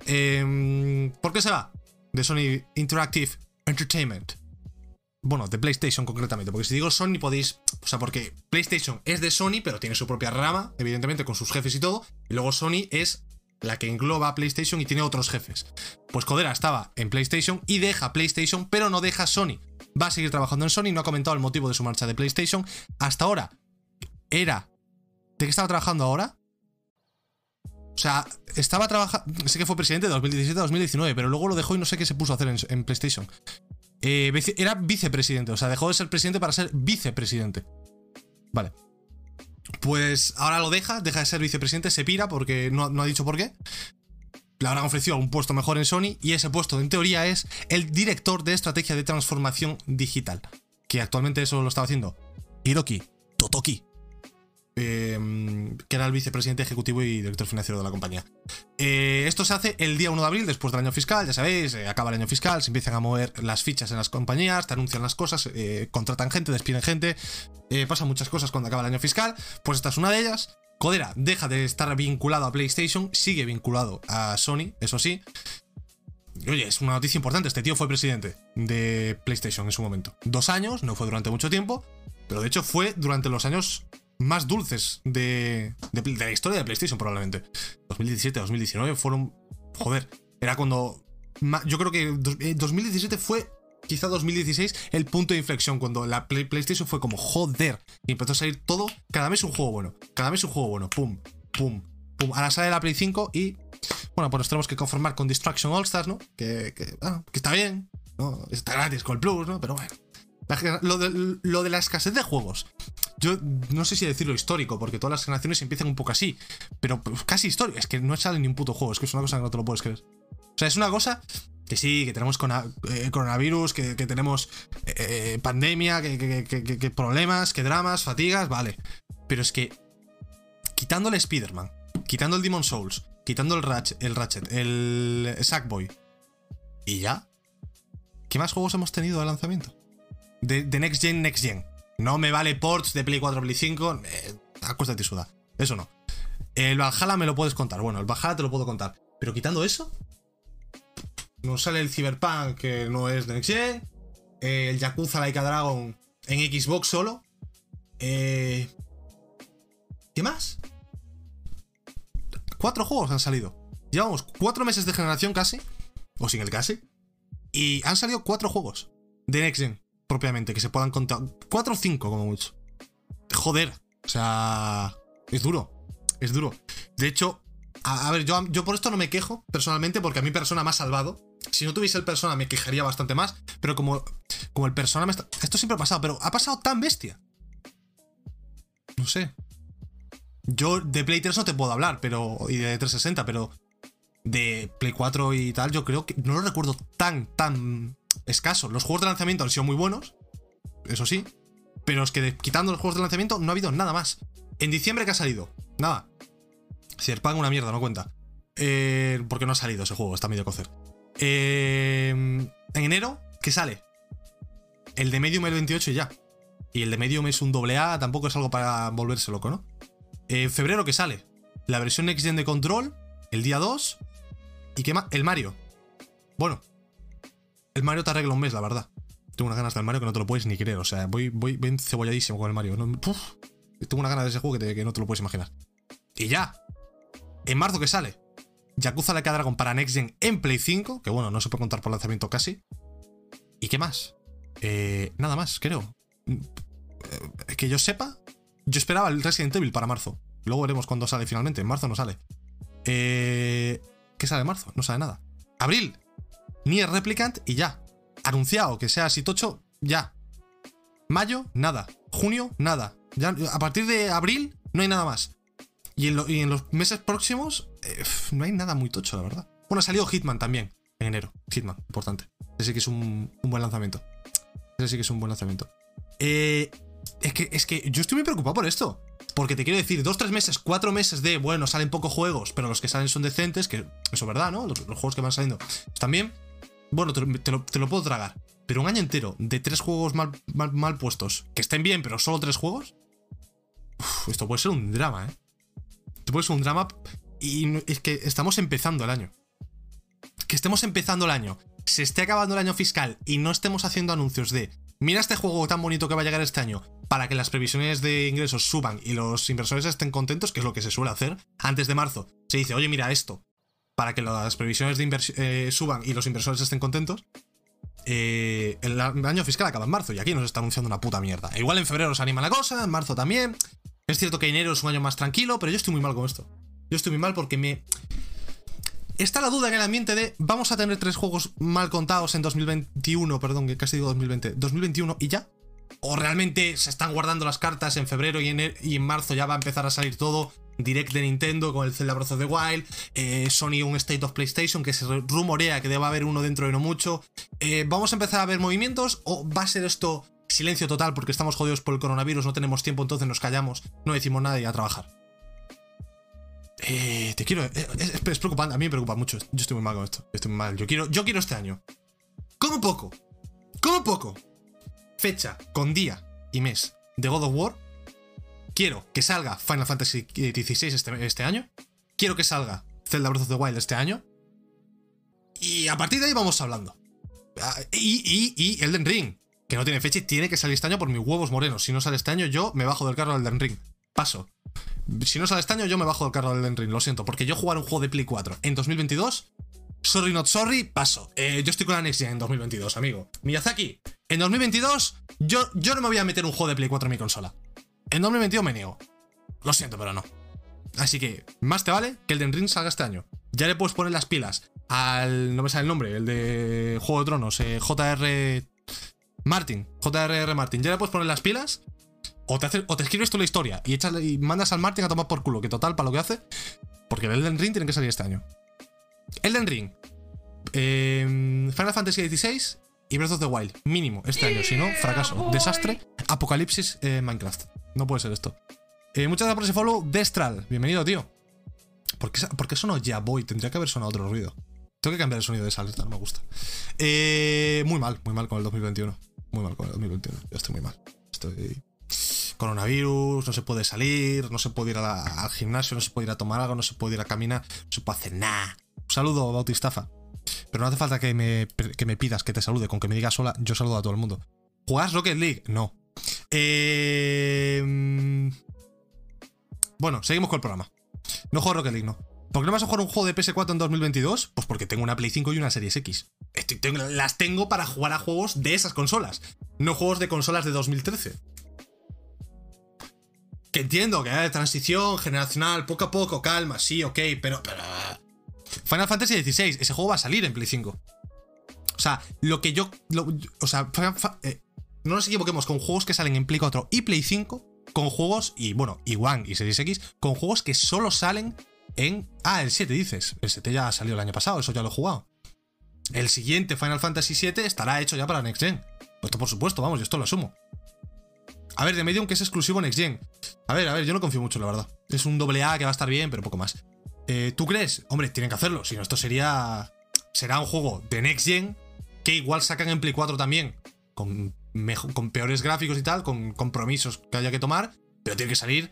Eh, ¿Por qué se va? De Sony Interactive Entertainment. Bueno, de PlayStation concretamente, porque si digo Sony podéis, o sea, porque PlayStation es de Sony, pero tiene su propia rama, evidentemente con sus jefes y todo, y luego Sony es la que engloba a PlayStation y tiene otros jefes. Pues Codera estaba en PlayStation y deja PlayStation, pero no deja Sony. Va a seguir trabajando en Sony, no ha comentado el motivo de su marcha de PlayStation. Hasta ahora era... ¿De qué estaba trabajando ahora? O sea, estaba trabajando... Sé que fue presidente de 2017 a 2019, pero luego lo dejó y no sé qué se puso a hacer en, PlayStation. Eh, era vicepresidente, o sea, dejó de ser presidente para ser vicepresidente. Vale. Pues ahora lo deja, deja de ser vicepresidente, se pira porque no, ha dicho por qué. Le habrán ofrecido un puesto mejor en Sony y ese puesto en teoría es el director de estrategia de transformación digital. Que actualmente eso lo estaba haciendo Hiroki Totoki. Eh, que era el vicepresidente ejecutivo y director financiero de la compañía. Eh, esto se hace el día 1 de abril, después del año fiscal, ya sabéis, eh, acaba el año fiscal, se empiezan a mover las fichas en las compañías, te anuncian las cosas, eh, contratan gente, despiden gente, pasan muchas cosas cuando acaba el año fiscal, pues esta es una de ellas. Codera deja de estar vinculado a PlayStation, sigue vinculado a Sony, eso sí. oye, es una noticia importante. Este tío fue presidente de PlayStation en su momento. Dos años, no fue durante mucho tiempo, pero de hecho fue durante los años más dulces de, de, la historia de PlayStation, probablemente. 2017, 2019 fueron. Joder, era cuando. Yo creo que 2017 fue quizá 2016 el punto de inflexión cuando la PlayStation fue como joder y empezó a salir todo, cada mes un juego bueno, cada mes un juego bueno, pum, pum, pum. Ahora sale la Play 5 y bueno, pues nos tenemos que conformar con Distraction All Stars, ¿no? Que, que, que está bien, ¿no? Está gratis con el Plus, ¿no? Pero bueno. lo, de, lo de la escasez de juegos. Yo no sé si decirlo histórico, porque todas las generaciones empiezan un poco así. Pero pues, casi histórico. Es que no sale ni un puto juego. Es que es una cosa que no te lo puedes creer. O sea, es una cosa que sí, que tenemos eh, coronavirus, que, que tenemos eh, pandemia, que, que, problemas, que dramas, fatigas, vale. Pero es que, quitando el Spider-Man, quitando el Demon Souls, quitando el Ratchet, el, Ratchet, el Sackboy, y ya, ¿qué más juegos hemos tenido de lanzamiento? De, Next Gen, Next Gen. No me vale ports de Play 4, Play 5, eh, acuéstate suda. Eso no. El Valhalla me lo puedes contar. Bueno, el Valhalla te lo puedo contar. Pero quitando eso, nos sale el Cyberpunk, que no es de Next Gen. el Yakuza Laika Dragon en Xbox solo. Eh, ¿Qué más? Cuatro juegos han salido. Llevamos cuatro meses de generación casi. O sin el casi. Y han salido cuatro juegos de Next Gen, propiamente, que se puedan contar. Cuatro o cinco, como mucho. Joder. O sea. Es duro. Es duro. De hecho, a, ver, yo, yo por esto no me quejo, personalmente, porque a mi persona me ha salvado. Si no tuviese el persona me quejaría bastante más, pero como, como el persona me está... Esto siempre ha pasado, pero ha pasado tan bestia. No sé. Yo de Play 3 no te puedo hablar, pero... Y de 360, pero... De Play 4 y tal, yo creo que... No lo recuerdo tan, tan escaso. Los juegos de lanzamiento han sido muy buenos. Eso sí. Pero es que quitando los juegos de lanzamiento no ha habido nada más. En diciembre que ha salido. Nada. Cyberpunk una mierda, no cuenta. Eh, porque no ha salido ese juego, está medio cocer. Eh, en enero, ¿qué sale? El de Medium el 28 y ya. Y el de Medium es un doble A, tampoco es algo para volverse loco, ¿no? En febrero, ¿qué sale? La versión Next Gen de Control, el día 2. ¿Y qué más? El Mario. Bueno, el Mario te arregla un mes, la verdad. Tengo unas ganas del Mario que no te lo puedes ni creer. O sea, voy, voy, cebolladísimo con el Mario. tengo una ganas de ese juego que, que no te lo puedes imaginar. Y ya. En marzo, ¿qué sale? Yakuza Like Dragon para Next Gen en Play 5, que bueno, no se puede contar por lanzamiento casi. ¿Y qué más? Eh, nada más, creo. Eh, que yo sepa, yo esperaba el Resident Evil para marzo. Luego veremos cuándo sale finalmente. En marzo no sale. Eh, ¿Qué sale en marzo? No sale nada. Abril, Nier Replicant y ya. Anunciado que sea Sitocho, ya. Mayo, nada. Junio, nada. Ya, a partir de abril, no hay nada más. Y en, los meses próximos, eh, no hay nada muy tocho, la verdad. Bueno, ha salido Hitman también, en enero. Hitman, importante. Ese sí que es un, buen lanzamiento. Ese sí que es un buen lanzamiento. Eh, es, que, es que yo estoy muy preocupado por esto. Porque te quiero decir, dos, tres meses, cuatro meses de, bueno, salen pocos juegos, pero los que salen son decentes, que eso es verdad, ¿no? Los, juegos que van saliendo están bien. Bueno, te, lo, puedo tragar. Pero un año entero de tres juegos mal, mal, puestos, que estén bien, pero solo tres juegos. esto puede ser un drama, ¿eh? puede ser un drama y es que estamos empezando el año. Que estemos empezando el año, se esté acabando el año fiscal y no estemos haciendo anuncios de mira este juego tan bonito que va a llegar este año para que las previsiones de ingresos suban y los inversores estén contentos, que es lo que se suele hacer antes de marzo. Se dice, oye, mira esto, para que las previsiones de eh, suban y los inversores estén contentos. Eh, el año fiscal acaba en marzo y aquí nos está anunciando una puta mierda. igual en febrero se anima la cosa, en marzo también. Es cierto que enero es un año más tranquilo, pero yo estoy muy mal con esto. Yo estoy muy mal porque me. Está la duda en el ambiente de vamos a tener tres juegos mal contados en 2021, perdón, que casi digo 2020, 2021 y ya. O realmente se están guardando las cartas en febrero y, en marzo ya va a empezar a salir todo. Direct de Nintendo con el Zelda Breath of the Wild, eh, Sony un State of PlayStation que se rumorea que deba haber uno dentro de no mucho. Eh, ¿Vamos a empezar a ver movimientos o va a ser esto silencio total porque estamos jodidos por el coronavirus, no tenemos tiempo, entonces nos callamos, no decimos nada y a trabajar. Eh, te quiero. Es, preocupante, a mí me preocupa mucho. Yo estoy muy mal con esto. Estoy mal. Yo quiero, yo quiero este año. Como poco. Como poco. Fecha, con día y mes de God of War. Quiero que salga Final Fantasy XVI este, este año. Quiero que salga Zelda Breath of the Wild este año. Y a partir de ahí vamos hablando. Ah, Y, y, y Elden Ring, que no tiene fecha y tiene que salir este año por mis huevos morenos. Si no sale este año, yo me bajo del carro del Elden Ring. Paso. Si no sale este año, yo me bajo del carro del Elden Ring. Lo siento, porque yo jugar un juego de Play 4 en 2022. Sorry, not sorry, paso. Eh, yo estoy con la Next Gen en 2022, amigo. Miyazaki, en 2022, yo, yo no me voy a meter un juego de Play 4 en mi consola. En 2022 me niego. Lo siento, pero no. Así que, más te vale que el de Ring salga este año. Ya le puedes poner las pilas al. No me sale el nombre, el de Juego de Tronos, eh, JR. Martin. JRR Martin. Ya le puedes poner las pilas. O te, hace- o te escribes tú la historia y, echas, y mandas al Martin a tomar por culo, que total, para lo que hace. Porque el Elden Ring tiene que salir este año. Elden Ring. eh, Final Fantasy XVI y Breath of the Wild. Mínimo este año. Si no, fracaso. Desastre. Apocalipsis eh, Minecraft. No puede ser esto. Eh, muchas gracias por ese follow. Destral. Bienvenido, tío. ¿Por qué, por qué sonó ya voy? Tendría que haber sonado otro ruido. Tengo que cambiar el sonido de esa alerta, no me gusta. Eh, muy mal, muy mal con el 2021. Muy mal con el 2021. Yo estoy muy mal. Estoy. Coronavirus, no se puede salir, no se puede ir a la- al gimnasio, no se puede ir a tomar algo, no se puede ir a caminar, no se puede hacer nada. Saludo, Bautistafa. Pero no hace falta que me, que me pidas que te salude, con que me digas sola, yo saludo a todo el mundo. ¿Juegas Rocket League? No. Eh, Bueno, seguimos con el programa. No juego Rocket League, no. ¿Por qué no vas a jugar un juego de PS4 en 2022? Pues porque tengo una Play 5 y una Series X. Las tengo para jugar a juegos de esas consolas, no juegos de consolas de 2013. Que entiendo que hay transición generacional, poco a poco, calma, sí, ok, pero. Final Fantasy XVI, ese juego va a salir en Play 5. O sea, lo que yo. o sea, eh, no nos equivoquemos con juegos que salen en Play 4 y Play 5, con juegos, y bueno, y One y Series X, con juegos que solo salen en. Ah, el 7 dices. El 7 ya salió el año pasado, eso ya lo he jugado. El siguiente Final Fantasy VII estará hecho ya para Next Gen. Esto por supuesto, vamos, yo esto lo asumo. A ver, de Medium que es exclusivo Next Gen. A ver, a ver, yo no confío mucho, la verdad. Es un doble A que va a estar bien, pero poco más. Eh, ¿Tú crees? Hombre, tienen que hacerlo. Si no, esto sería. Será un juego de Next Gen que igual sacan en Play 4 también. Con, peores gráficos y tal, con compromisos que haya que tomar. Pero tiene que salir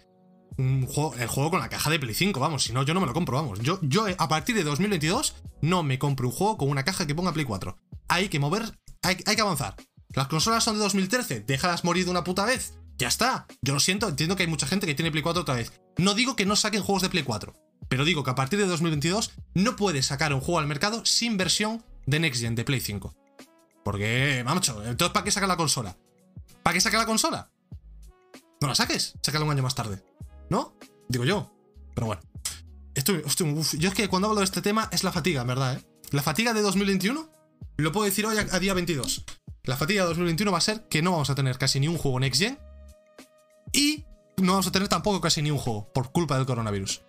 juego, el juego con la caja de Play 5, vamos. Si no, yo no me lo compro, vamos. Yo, yo eh, a partir de 2022 no me compro un juego con una caja que ponga Play 4. Hay que mover, hay, hay que avanzar. Las consolas son de 2013, déjalas morir de una puta vez. Ya está. Yo lo siento, entiendo que hay mucha gente que tiene Play 4 otra vez. No digo que no saquen juegos de Play 4, pero digo que a partir de 2022 no puedes sacar un juego al mercado sin versión de Next Gen de Play 5. Porque, macho, entonces ¿para qué sacar la consola? ¿Para qué sacar la consola? No la saques, sácala un año más tarde. ¿No? Digo yo. Pero bueno. Estoy, uf, yo es que cuando hablo de este tema es la fatiga, en verdad, ¿eh? La fatiga de 2021, lo puedo decir hoy a, a día 22. La fatiga de 2021 va a ser que no vamos a tener casi ni un juego Next Gen y no vamos a tener tampoco casi ni un juego por culpa del coronavirus.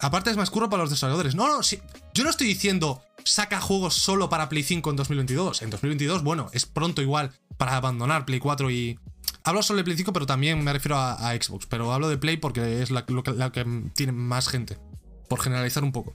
Aparte es más curro para los desarrolladores. No, no. Yo no estoy diciendo saca juegos solo para Play 5 en 2022. En 2022, bueno, es pronto igual para abandonar Play 4 y... Hablo solo de Play 5, pero también me refiero a, Xbox. Pero hablo de Play porque es la, lo que tiene más gente. Por generalizar un poco.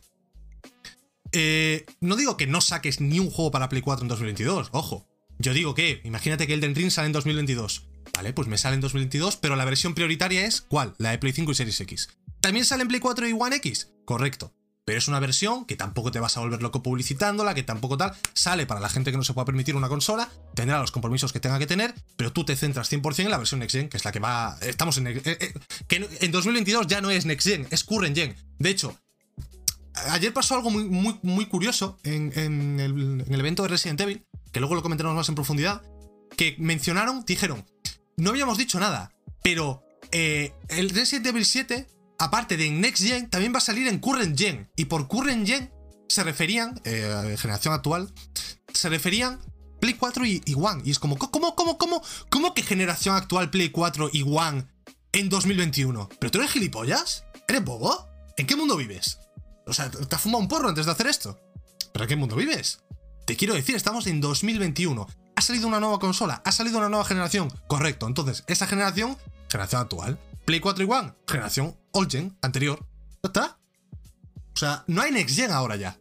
Eh, no digo que no saques ni un juego para Play 4 en 2022, ojo. Yo digo que, imagínate que Elden Ring sale en 2022. Vale, pues me sale en 2022, pero la versión prioritaria es ¿cuál? La de Play 5 y Series X. ¿También sale en Play 4 y One X? Correcto. Pero es una versión que tampoco te vas a volver loco publicitándola, que tampoco tal. Sale para la gente que no se pueda permitir una consola, tendrá los compromisos que tenga que tener, pero tú te centras 100% en la versión Next Gen, que es la que va. Estamos en. eh, eh, que en 2022 ya no es Next Gen, es Current Gen. De hecho, ayer pasó algo muy, muy, muy curioso en, el evento de Resident Evil, que luego lo comentaremos más en profundidad, que mencionaron, dijeron, no habíamos dicho nada, pero eh, el Resident Evil 7, aparte de en Next Gen, también va a salir en Current Gen. Y por Current Gen se referían, eh, generación actual, se referían Play 4 y, y One. Y es como, ¿cómo, cómo, cómo, cómo que generación actual Play 4 y One en 2021? ¿Pero tú eres gilipollas? ¿Eres bobo? ¿En qué mundo vives? O sea, ¿te has fumado un porro antes de hacer esto? ¿Pero en qué mundo vives? Te quiero decir, estamos en 2021. Ha salido una nueva consola, ha salido una nueva generación. Correcto, entonces, esa generación, generación actual. Play 4 y One, generación old gen, anterior. ¿Ya está? O sea, no hay Next Gen ahora ya.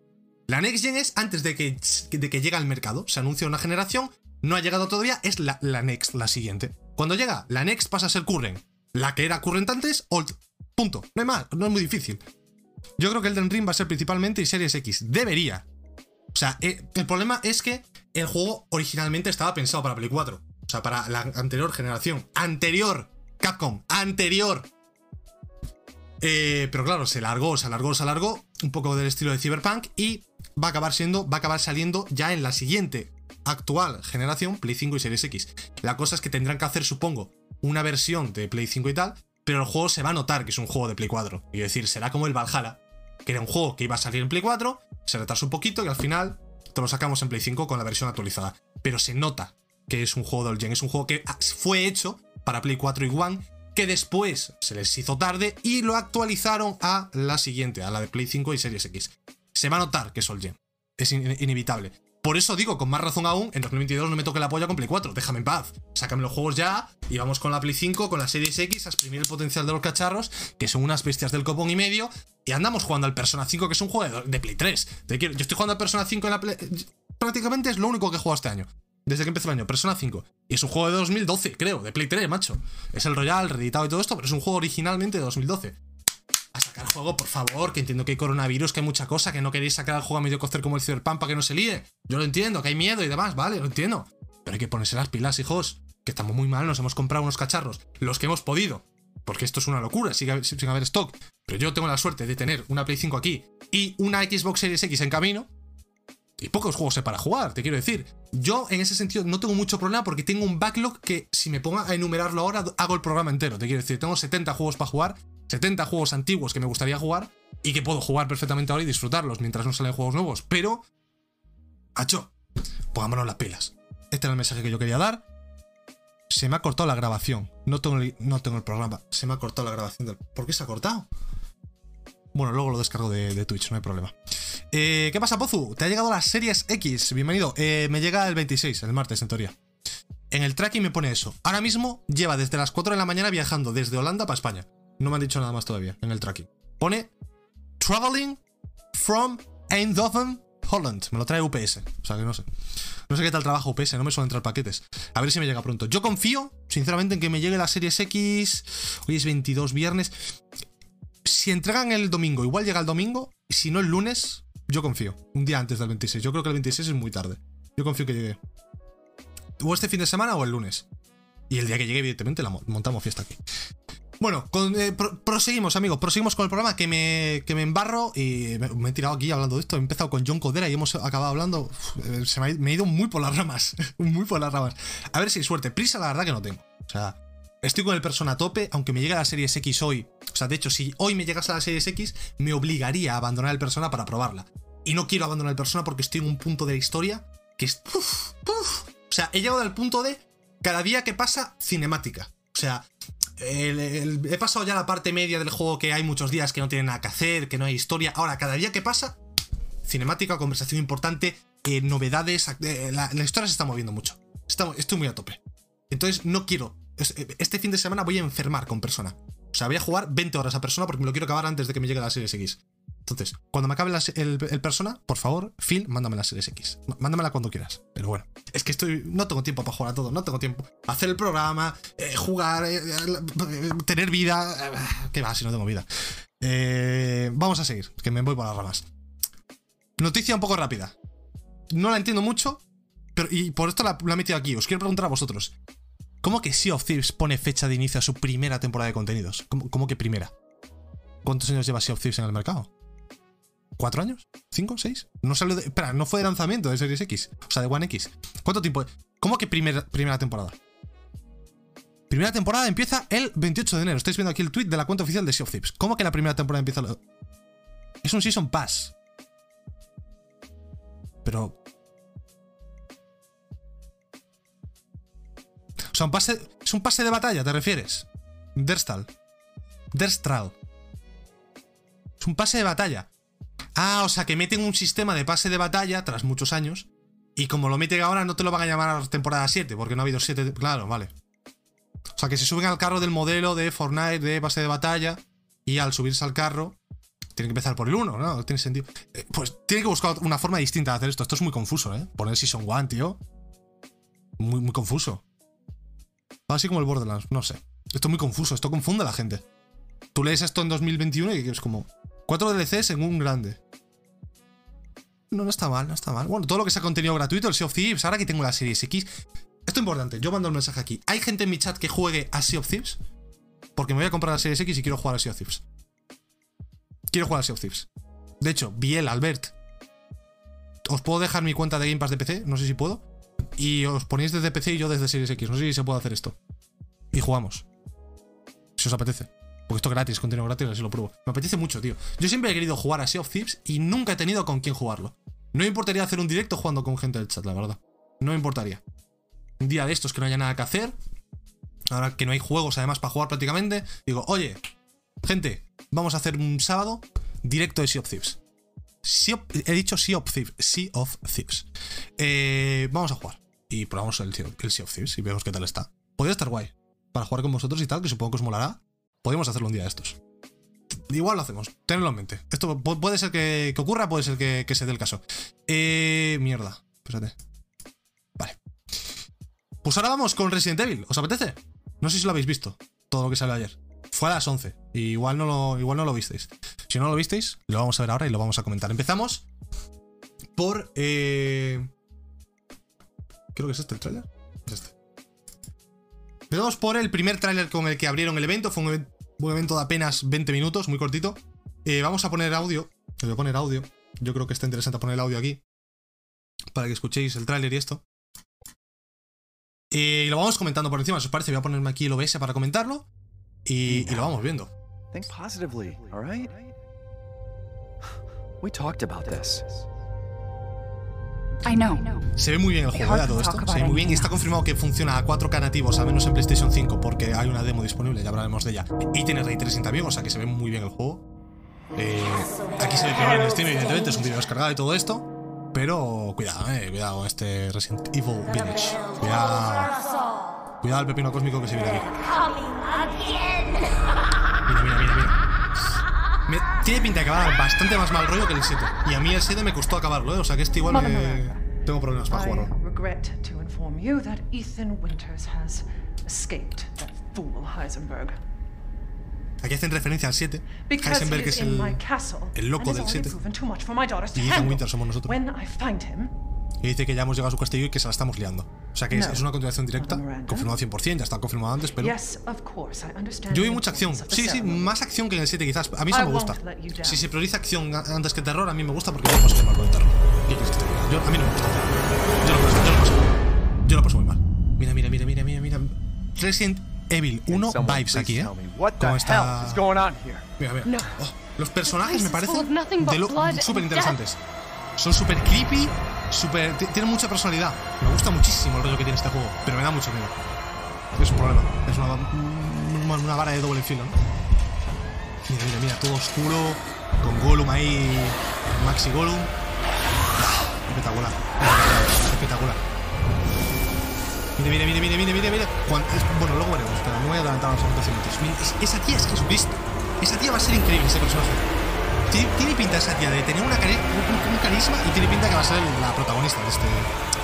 La Next Gen es antes de que, de que llegue al mercado. Se anuncia una generación, no ha llegado todavía, es la, la Next, la siguiente. Cuando llega, la Next pasa a ser Current. La que era Current antes, Old. Punto. No hay más, no es muy difícil. Yo creo que Elden Ring va a ser principalmente y Series X. Debería. O sea, eh, el problema es que el juego originalmente estaba pensado para Play 4. O sea, para la anterior generación. Anterior. Capcom. Anterior. Eh, pero claro, se largó, se alargó, se alargó. Un poco del estilo de Cyberpunk. Y va a acabar siendo, va a acabar saliendo ya en la siguiente actual generación, Play 5 y Series X. La cosa es que tendrán que hacer, supongo, una versión de Play 5 y tal, pero el juego se va a notar que es un juego de Play 4. Y decir, será como el Valhalla, que era un juego que iba a salir en Play 4, se retrasó un poquito y al final te lo sacamos en Play 5 con la versión actualizada. Pero se nota que es un juego del gen, es un juego que fue hecho para Play 4 y One, que después se les hizo tarde y lo actualizaron a la siguiente, a la de Play 5 y Series X. Se va a notar que es Gen. Es inevitable. Por eso digo, con más razón aún, en 2022 no me toque la polla con Play 4, déjame en paz. Sácame los juegos ya y vamos con la Play 5, con la Series X, a exprimir el potencial de los cacharros, que son unas bestias del copón y medio, y andamos jugando al Persona 5, que es un juego de Play 3. Yo estoy jugando al Persona 5 en la Play... Prácticamente es lo único que he jugado este año. Desde que empezó el año, Persona 5. Y es un juego de 2012, creo, de Play 3, macho. Es el Royal, reeditado y todo esto, pero es un juego originalmente de 2012 a sacar juego, por favor, que entiendo que hay coronavirus, que hay mucha cosa, que no queréis sacar el juego a medio cocer como el Cyberpunk para que no se líe. Yo lo entiendo, que hay miedo y demás, vale, lo entiendo. Pero hay que ponerse las pilas, hijos, que estamos muy mal, nos hemos comprado unos cacharros, los que hemos podido. Porque esto es una locura, sin haber stock. Pero yo tengo la suerte de tener una Play 5 aquí y una Xbox Series X en camino. Y pocos juegos sé para jugar, te quiero decir. Yo en ese sentido no tengo mucho problema porque tengo un backlog que si me pongo a enumerarlo ahora hago el programa entero. Te quiero decir, tengo 70 juegos para jugar 70 juegos antiguos que me gustaría jugar y que puedo jugar perfectamente ahora y disfrutarlos mientras no salen juegos nuevos. Pero, hacho, pongámonos las pilas. Este era el mensaje que yo quería dar. Se me ha cortado la grabación. No tengo el, no tengo el programa. Se me ha cortado la grabación del. ¿Por qué se ha cortado? Bueno, luego lo descargo de, Twitch, no hay problema. Eh, ¿Qué pasa, Pozu? Te ha llegado la Series X. Bienvenido. Eh, me llega el 26, el martes, en teoría. En el tracking me pone eso. Ahora mismo lleva desde las 4 de la mañana viajando desde Holanda para España. No me han dicho nada más todavía en el tracking. Pone Traveling from Eindhoven, Holland. Me lo trae UPS. O sea que no sé. No sé qué tal trabaja UPS, no me suelen entrar paquetes. A ver si me llega pronto. Yo confío, sinceramente, en que me llegue la Series X. Hoy es 22 viernes. Si entregan el domingo, igual llega el domingo. Si no el lunes, yo confío. Un día antes del 26. Yo creo que el 26 es muy tarde. Yo confío que llegue. O este fin de semana o el lunes. Y el día que llegue, evidentemente, la montamos fiesta aquí. Bueno, eh, proseguimos, amigos. Proseguimos con el programa que me, embarro y me, he tirado aquí hablando de esto. He empezado con John Codera y hemos acabado hablando. Eh, se me, he ido muy por las ramas. muy por las ramas. A ver si hay suerte. Prisa, la verdad que no tengo. O sea, estoy con el persona a tope. Aunque me llegue la Series X hoy. O sea, de hecho, si hoy me llegase a la Series X, me obligaría a abandonar el persona para probarla. Y no quiero abandonar el persona porque estoy en un punto de la historia que es. O sea, he llegado al punto de cada día que pasa, cinemática. O sea, he pasado ya la parte media del juego que hay muchos días que no tienen nada que hacer, que no hay historia. Ahora, cada día que pasa, cinemática, conversación importante, eh, novedades. Eh, la, historia se está moviendo mucho. estoy muy a tope. Entonces, no quiero. Este fin de semana voy a enfermar con persona. O sea, voy a jugar 20 horas a persona porque me lo quiero acabar antes de que me llegue la serie X. Entonces, cuando me acabe el, persona, por favor, Phil, mándame la Series X. Mándamela cuando quieras. Pero bueno, es que estoy. No tengo tiempo para jugar a todo, no tengo tiempo. Hacer el programa, eh, jugar, eh, eh, tener vida. ¿Qué va si no tengo vida? vamos a seguir, que me voy por las ramas. Noticia un poco rápida. No la entiendo mucho, pero, y por esto la, he metido aquí. Os quiero preguntar a vosotros. ¿Cómo que Sea of Thieves pone fecha de inicio a su primera temporada de contenidos? ¿Cómo, cómo que primera? ¿Cuántos años lleva Sea of Thieves en el mercado? ¿Cuatro años? ¿Cinco? ¿Seis? No salió de. Espera, no fue de lanzamiento de Series X. O sea, de One X. ¿Cuánto tiempo? ¿Cómo que primera temporada? Primera temporada empieza el 28 de enero. Estáis viendo aquí el tweet de la cuenta oficial de Sea of Thieves. ¿Cómo que la primera temporada empieza? Es un Season Pass. Pero. O sea, un pase. Es un pase de batalla, ¿te refieres? Derstal. Derstral. Es un pase de batalla. Ah, o sea que meten un sistema de pase de batalla tras muchos años. Y como lo meten ahora, no te lo van a llamar a temporada 7, porque no ha habido 7. Claro, vale. O sea que se suben al carro del modelo de Fortnite de pase de batalla. Y al subirse al carro, tienen que empezar por el 1, ¿no? Tiene sentido. Eh, pues tiene que buscar una forma distinta de hacer esto. Esto es muy confuso, ¿eh? Poner Season 1, tío. Muy, muy confuso. Así como el Borderlands, no sé. Esto es muy confuso, esto confunde a la gente. Tú lees esto en 2021 y es como, Cuatro DLCs en un grande. No, no está mal, no está mal. Bueno, todo lo que sea contenido gratuito, el Sea of Thieves, ahora que tengo la Series X. Esto es importante, yo mando el mensaje aquí. ¿Hay gente en mi chat que juegue a Sea of Thieves? Porque me voy a comprar la Series X y quiero jugar a Sea of Thieves. Quiero jugar a Sea of Thieves. De hecho, Biel, Albert, os puedo dejar mi cuenta de Game Pass de PC, no sé si puedo. Y os ponéis desde PC y yo desde Series X. No sé si se puede hacer esto. Y jugamos. Si os apetece. Porque esto es gratis, contenido gratis, así lo pruebo. Me apetece mucho, tío. Yo siempre he querido jugar a Sea of Thieves y nunca he tenido con quién jugarlo. No me importaría hacer un directo jugando con gente del chat, la verdad. No me importaría. Un día de estos que no haya nada que hacer. Ahora que no hay juegos además para jugar prácticamente. Digo, oye, gente, vamos a hacer un sábado directo de Sea of Thieves. He dicho Sea of Thieves. Sea of Thieves. Eh, vamos a jugar. Y probamos el, el Sea of Thieves y vemos qué tal está. Podría estar guay. Para jugar con vosotros y tal, que supongo que os molará. Podemos hacerlo un día de estos. Igual lo hacemos, tenedlo en mente. Esto pu- puede ser que, ocurra, puede ser que, se dé el caso. Eh. Mierda. Espérate. Vale. Pues ahora vamos con Resident Evil. ¿Os apetece? No sé si lo habéis visto. Todo lo que salió ayer. Fue a las 11. Y igual no lo, igual no lo visteis. Si no lo visteis, lo vamos a ver ahora y lo vamos a comentar. Empezamos por. Eh... Creo que es este el tráiler. Es este. Empezamos por el primer tráiler con el que abrieron el evento. Fue un, un evento de apenas 20 minutos, muy cortito. Eh, vamos a poner audio. Les voy a poner audio. Yo creo que está interesante poner el audio aquí. Para que escuchéis el tráiler y esto. Eh, y lo vamos comentando por encima, si os parece. Voy a ponerme aquí el OBS para comentarlo. Y, y lo vamos viendo.
Think positively, all right? We talked about this.
I know.
Se ve muy bien el juego, a todo esto. Se ve muy bien y está confirmado que funciona a 4K nativos, al menos en PlayStation 5, porque hay una demo disponible, ya hablaremos de ella. Y tiene Ray Tracing también, o sea que se ve muy bien el juego. Eh, aquí se ve peor en Steam, evidentemente, es un vídeo descargado y todo esto. Pero cuidado, eh, cuidado con este Resident Evil Village. Cuidado. Cuidado al pepino cósmico que se viene aquí. Mira, mira, mira, mira. Tiene pinta de que va a dar bastante más mal rollo que el 7. Y a mí el 7 me costó acabarlo, ¿eh? O sea que este igual me... Tengo problemas para jugarlo.
regret to inform you that Ethan Winters has escaped that fool Heisenberg.
Aquí hacen referencia al 7.
Because he
Heisenberg
is
es el, el loco del
has already
7.
proven too much for my daughters to
Y Ethan. Winters somos nosotros.
When I find him,
Y dice que ya hemos llegado a su castillo y que se la estamos liando. O sea que es,
No.
es una continuación directa. Confirmado 100%, ya está confirmado antes, pero...
yes, of course, I understand.
Yo vi mucha acción. Sí, sí, más acción que en el 7 quizás. A mí eso me gusta. Si se prioriza acción antes que terror, a mí me gusta porque yo lo paso muy mal con el terror. ¿Qué quieres que te diga? Yo, a mí no me gusta. Yo lo paso, yo lo paso mal. Yo lo paso muy mal. Mira, mira, mira, mira, mira, mira. Resident Evil 1
Someone
vibes aquí, ¿eh?
hell
está... Mira, mira.
No.
Oh, los personajes me parecen de lo- súper interesantes. Son súper creepy, súper... ti- Tienen mucha personalidad. Me gusta muchísimo el rollo que tiene este juego, pero me da mucho miedo. Es un problema. Es una, una vara de doble filo, ¿no? Mira, mira, mira, todo oscuro, con Gollum ahí, Maxi Gollum. Espectacular. Espectacular. Mira, mira, mira, mira, mira, mira, mira. Cuan- es- bueno, luego veremos, pero no voy a adelantar los acontecimientos. Mira, es- esa tía es Jesucristo. Esa tía va a ser increíble, ese personaje. Tiene, tiene pinta esa tía de tener una cari- un, un carisma y tiene pinta que va a ser la protagonista de este.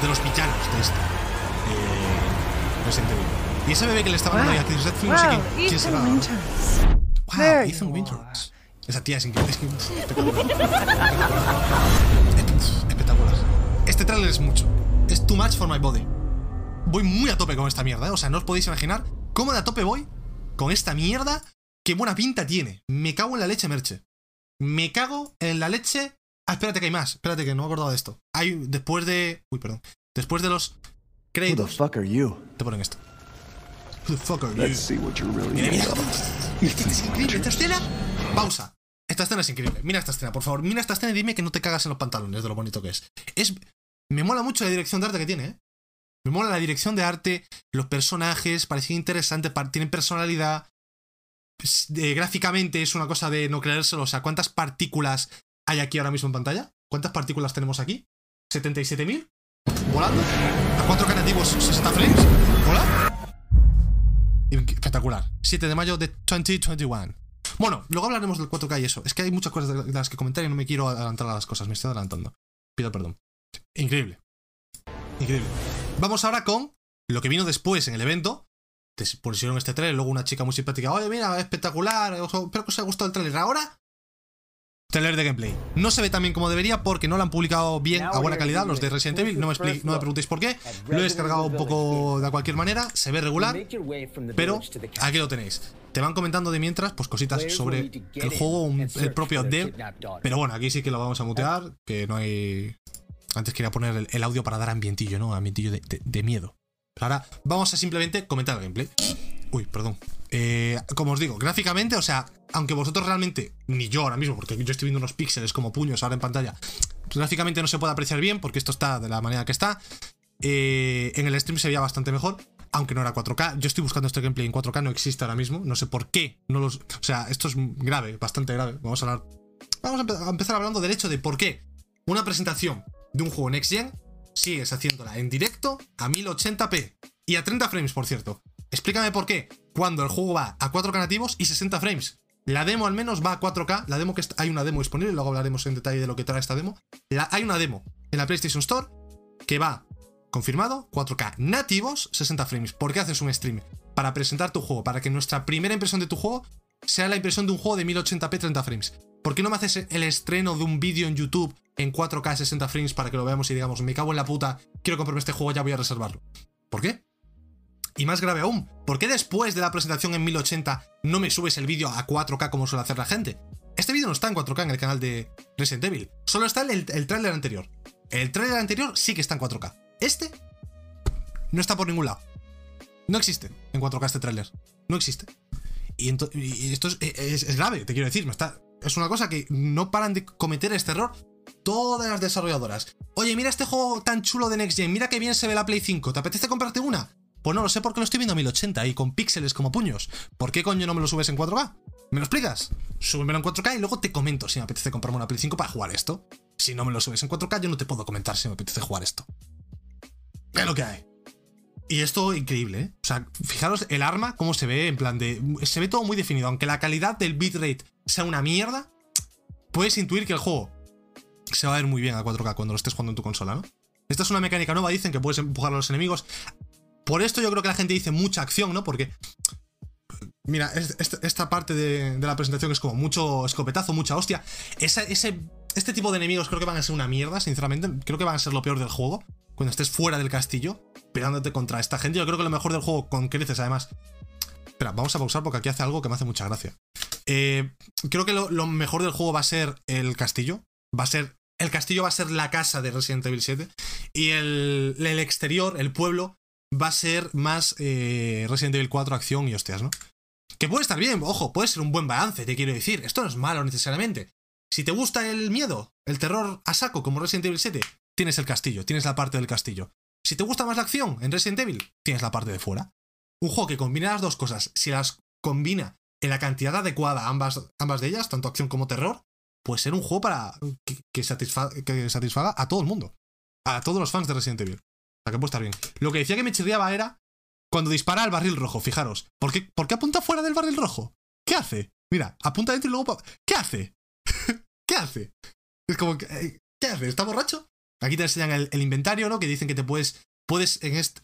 de los villanos de este. Eh, Resident Evil. Y ese bebé que le estaba dando ahí a Chris Redfield, no sé
Wow,
quién, quién será. Wow, Ethan Winters. Esa tía es increíble. Es espectacular. Espe- espectacular. Este tráiler es mucho. Es too much for my body. Voy muy a tope con esta mierda, ¿eh? O sea, no os podéis imaginar cómo de a tope voy con esta mierda. Qué buena pinta tiene. Me cago en la leche, Merche. Me cago en la leche. Ah, espérate que hay más. Espérate que no me he acordado de esto. Hay, después de... Uy, perdón. Después de los
Who the
créditos,
fuck are you?
te ponen esto. Who the fuck are you?
Let's see what you're really
Mira, mira. Esta es increíble. Esta escena. Pausa. Esta escena es increíble. Mira esta escena, por favor. Mira esta escena y dime que no te cagas en los pantalones de lo bonito que es. Es. Me mola mucho la dirección de arte que tiene, ¿eh? Me mola la dirección de arte, los personajes, parecen interesantes, tienen personalidad. Pues, gráficamente es una cosa de no creérselo. O sea, ¿cuántas partículas hay aquí ahora mismo en pantalla? ¿Cuántas partículas tenemos aquí? ¿77.000? ¿Volando? ¿A cuatro canativos 60 frames? ¿Hola? Espectacular. 7 de mayo de 2021. Bueno, luego hablaremos del 4K y eso. Es que hay muchas cosas de las que comentar y no me quiero adelantar a las cosas. Me estoy adelantando. Pido perdón. Increíble. Increíble. Vamos ahora con lo que vino después en el evento. Te pusieron este trailer, luego una chica muy simpática. Oye, mira, espectacular. Espero que os haya gustado el trailer. Ahora, trailer de gameplay. No se ve tan bien como debería porque no lo han publicado bien a buena calidad los de Resident Evil. No me, expli- no me preguntéis por qué. Lo he descargado un poco de cualquier manera. Se ve regular. Pero aquí lo tenéis. Te van comentando de mientras, pues cositas sobre el juego, un- el propio dev. Pero bueno, aquí sí que lo vamos a mutear, que no hay... Antes quería poner el, el audio para dar ambientillo, ¿no? Ambientillo de, de- de miedo. Ahora vamos a simplemente comentar el gameplay. Uy, perdón. Eh, como os digo, gráficamente, o sea, aunque vosotros realmente, ni yo ahora mismo, porque yo estoy viendo unos píxeles como puños ahora en pantalla, gráficamente no se puede apreciar bien porque esto está de la manera que está. Eh, en el stream se veía bastante mejor, aunque no era 4K. Yo estoy buscando este gameplay en 4K, no existe ahora mismo. No sé por qué. No los, o sea, esto es grave, bastante grave. Vamos a hablar. Vamos a empezar hablando del hecho de por qué una presentación de un juego Next Gen sigues haciéndola en directo a 1080p y a 30 frames, por cierto. Explícame por qué, cuando el juego va a 4K nativos y 60 frames. La demo al menos va a 4K. La demo que hay una demo disponible, luego hablaremos en detalle de lo que trae esta demo. Hay una demo en la PlayStation Store que va confirmado 4K nativos 60 frames. ¿Por qué haces un stream? Para presentar tu juego, para que nuestra primera impresión de tu juego sea la impresión de un juego de 1080p 30 frames. ¿Por qué no me haces el estreno de un vídeo en YouTube en 4K 60 frames para que lo veamos y digamos, me cago en la puta, quiero comprarme este juego, ya voy a reservarlo? ¿Por qué? Y más grave aún, ¿por qué después de la presentación en 1080 no me subes el vídeo a 4K como suele hacer la gente? Este vídeo no está en 4K en el canal de Resident Evil, solo está el, el tráiler anterior. El tráiler anterior sí que está en 4K. Este no está por ningún lado. No existe en 4K este tráiler. No existe. Y, esto es, es- es grave, te quiero decir. Está, es una cosa que no paran de cometer este error todas las desarrolladoras. Oye, mira este juego tan chulo de Next Gen, mira qué bien se ve la Play 5, ¿te apetece comprarte una? Pues no lo sé porque lo estoy viendo a 1080 y con píxeles como puños. ¿Por qué coño no me lo subes en 4K? ¿Me lo explicas? Súbemelo en 4K y luego te comento si me apetece comprarme una Play 5 para jugar esto. Si no me lo subes en 4K, yo no te puedo comentar si me apetece jugar esto. Es lo que hay. Y esto increíble, ¿eh? O sea, fijaros el arma, cómo se ve, en plan de. Se ve todo muy definido. Aunque la calidad del bitrate sea una mierda, puedes intuir que el juego se va a ver muy bien a 4K cuando lo estés jugando en tu consola, ¿no? Esta es una mecánica nueva, dicen que puedes empujar a los enemigos. Por esto yo creo que la gente dice mucha acción, ¿no? Porque. Mira, es- esta, parte de, la presentación es como mucho escopetazo, mucha hostia. Ese, este tipo de enemigos creo que van a ser una mierda, sinceramente. Creo que van a ser lo peor del juego. Cuando estés fuera del castillo, peleándote contra esta gente. Yo creo que lo mejor del juego con creces, además. Espera, vamos a pausar porque aquí hace algo que me hace mucha gracia. Eh, creo que lo, mejor del juego va a ser el castillo. Va a ser. El castillo va a ser la casa de Resident Evil 7. Y el, el exterior, el pueblo, va a ser más eh, Resident Evil 4 acción y hostias, ¿no? Que puede estar bien, ojo, puede ser un buen balance, te quiero decir. Esto no es malo necesariamente. Si te gusta el miedo, el terror a saco como Resident Evil 7, tienes el castillo, tienes la parte del castillo. Si te gusta más la acción en Resident Evil, tienes la parte de fuera. Un juego que combina las dos cosas, si las combina en la cantidad adecuada ambas, ambas de ellas, tanto acción como terror, puede ser un juego para que, que satisfa- que satisfaga a todo el mundo. A todos los fans de Resident Evil. O sea que puede estar bien. Lo que decía que me chirriaba era cuando dispara al barril rojo, fijaros. ¿Por qué, por qué apunta fuera del barril rojo? ¿Qué hace? Mira, apunta dentro y luego... ¿Qué hace? ¿Qué hace? Es como que... ¿Qué hace? ¿Está borracho? Aquí te enseñan el, inventario, ¿no? Que dicen que te puedes... Puedes en este...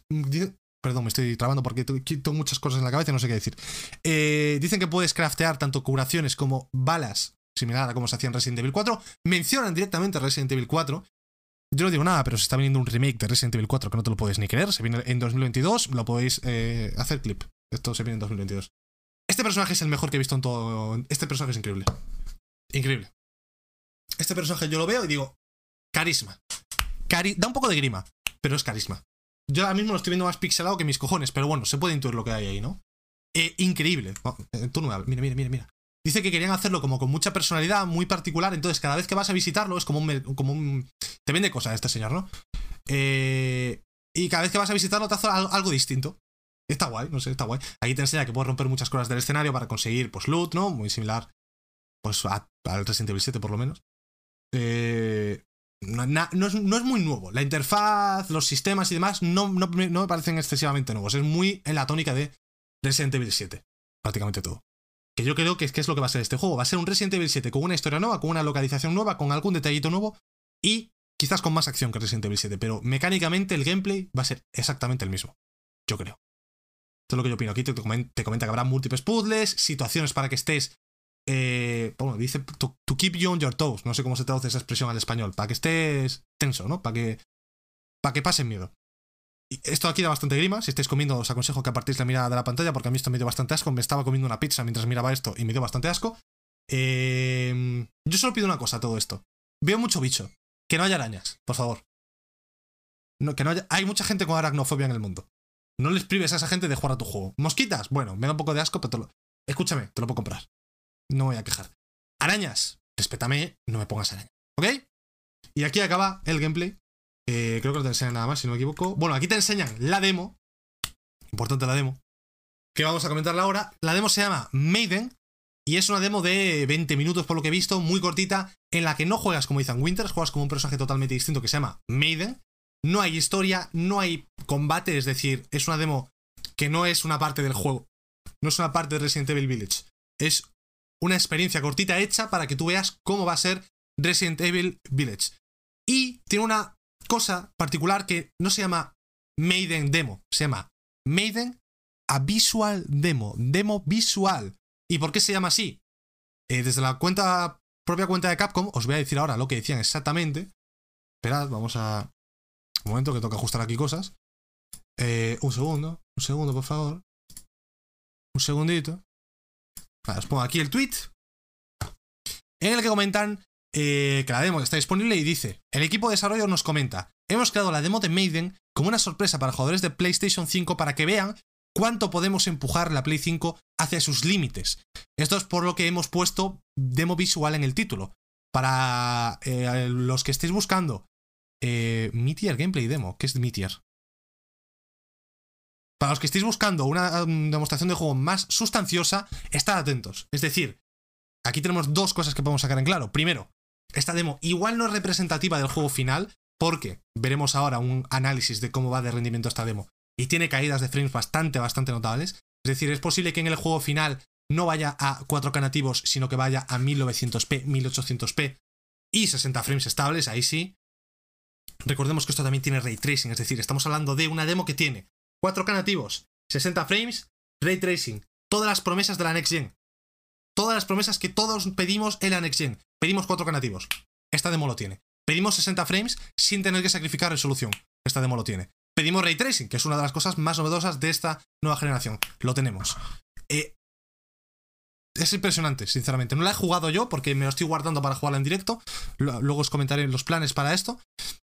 Perdón, me estoy trabando porque tengo muchas cosas en la cabeza y no sé qué decir. Eh, dicen que puedes craftear tanto curaciones como balas, similar a como se hacía en Resident Evil 4. Mencionan directamente Resident Evil 4. Yo no digo nada, pero se está viniendo un remake de Resident Evil 4 que no te lo puedes ni creer. Se viene en 2022, lo podéis eh, hacer clip. Esto se viene en 2022. Este personaje es el mejor que he visto en todo. Este personaje es increíble. Increíble. Este personaje yo lo veo y digo, carisma. Cari da un poco de grima, pero es carisma. Yo ahora mismo lo estoy viendo más pixelado que mis cojones, pero bueno, se puede intuir lo que hay ahí, ¿no? Eh, increíble. Eh, tú no me. Mira, mira, mira, mira. Dice que querían hacerlo como con mucha personalidad, muy particular, entonces cada vez que vas a visitarlo es como un... Como un te vende cosas este señor, ¿no? Eh, y cada vez que vas a visitarlo te hace al- algo distinto. Está guay, no sé, está guay. Aquí te enseña que puedes romper muchas cosas del escenario para conseguir, pues, loot, ¿no? Muy similar, pues, al Resident Evil 7, por lo menos. Eh, no, es, muy nuevo. La interfaz, los sistemas y demás no, me- parecen excesivamente nuevos. Es muy en la tónica de Resident Evil 7. Prácticamente todo. Que yo creo que es, lo que va a ser este juego. Va a ser un Resident Evil 7 con una historia nueva, con una localización nueva, con algún detallito nuevo y quizás con más acción que Resident Evil 7. Pero mecánicamente el gameplay va a ser exactamente el mismo. Yo creo. Esto es lo que yo opino. Aquí te comenta que habrá múltiples puzzles, situaciones para que estés eh, bueno, dice to, keep you on your toes. No sé cómo se traduce esa expresión al español. Para que estés tenso, ¿no? Para que, que pasen miedo. Esto aquí da bastante grima. Si estáis comiendo, os aconsejo que apartéis la mirada de la pantalla porque a mí esto me dio bastante asco. Me estaba comiendo una pizza mientras miraba esto y me dio bastante asco. Eh, yo solo pido una cosa a todo esto. Veo mucho bicho. Que no haya arañas, por favor. No, que no haya... Hay mucha gente con aracnofobia en el mundo. No les prives a esa gente de jugar a tu juego. Mosquitas, bueno, me da un poco de asco, pero te lo... escúchame, te lo puedo comprar. No voy a quejar. Arañas, respétame, no me pongas araña. ¿Ok? Y aquí acaba el gameplay. Eh, creo que no te enseñan nada más, si no me equivoco. Bueno, aquí te enseñan la demo. Importante la demo. Que vamos a comentarla ahora. La demo se llama Maiden. Y es una demo de 20 minutos, por lo que he visto, muy cortita, en la que no juegas como Ethan Winters, juegas como un personaje totalmente distinto que se llama Maiden. No hay historia, no hay combate, es decir, es una demo que no es una parte del juego. No es una parte de Resident Evil Village. Es una experiencia cortita hecha para que tú veas cómo va a ser Resident Evil Village. Y tiene una cosa particular que no se llama Maiden Demo, se llama Maiden a Visual Demo, demo visual. ¿Y por qué se llama así? Eh, desde la cuenta, propia cuenta de Capcom, os voy a decir ahora lo que decían exactamente. Esperad, vamos a. Un momento que toca ajustar aquí cosas. Eh, un segundo, un segundo, por favor. Un segundito. Os pongo aquí el tweet. En el que comentan eh, que la demo está disponible y dice: El equipo de desarrollo nos comenta. Hemos creado la demo de Maiden como una sorpresa para jugadores de PlayStation 5 para que vean cuánto podemos empujar la Play 5 hacia sus límites. Esto es por lo que hemos puesto demo visual en el título. Para eh, los que estéis buscando eh, Meteor Gameplay Demo, ¿qué es Meteor? Para los que estéis buscando una um, demostración de juego más sustanciosa, estad atentos. Es decir, aquí tenemos dos cosas que podemos sacar en claro. Primero, esta demo igual no es representativa del juego final, porque veremos ahora un análisis de cómo va de rendimiento esta demo y tiene caídas de frames bastante, bastante notables. Es decir, es posible que en el juego final no vaya a 4K nativos, sino que vaya a 1900p, 1800p y 60 frames estables, ahí sí. Recordemos que esto también tiene ray tracing, es decir, estamos hablando de una demo que tiene 4K nativos, 60 frames, ray tracing, todas las promesas de la Next Gen. Todas las promesas que todos pedimos en la Next Gen. Pedimos 4K nativos. Esta demo lo tiene. Pedimos 60 frames sin tener que sacrificar resolución. Esta demo lo tiene. Pedimos ray tracing, que es una de las cosas más novedosas de esta nueva generación. Lo tenemos. Eh, es impresionante, sinceramente. No la he jugado yo porque me lo estoy guardando para jugarla en directo. Luego os comentaré los planes para esto.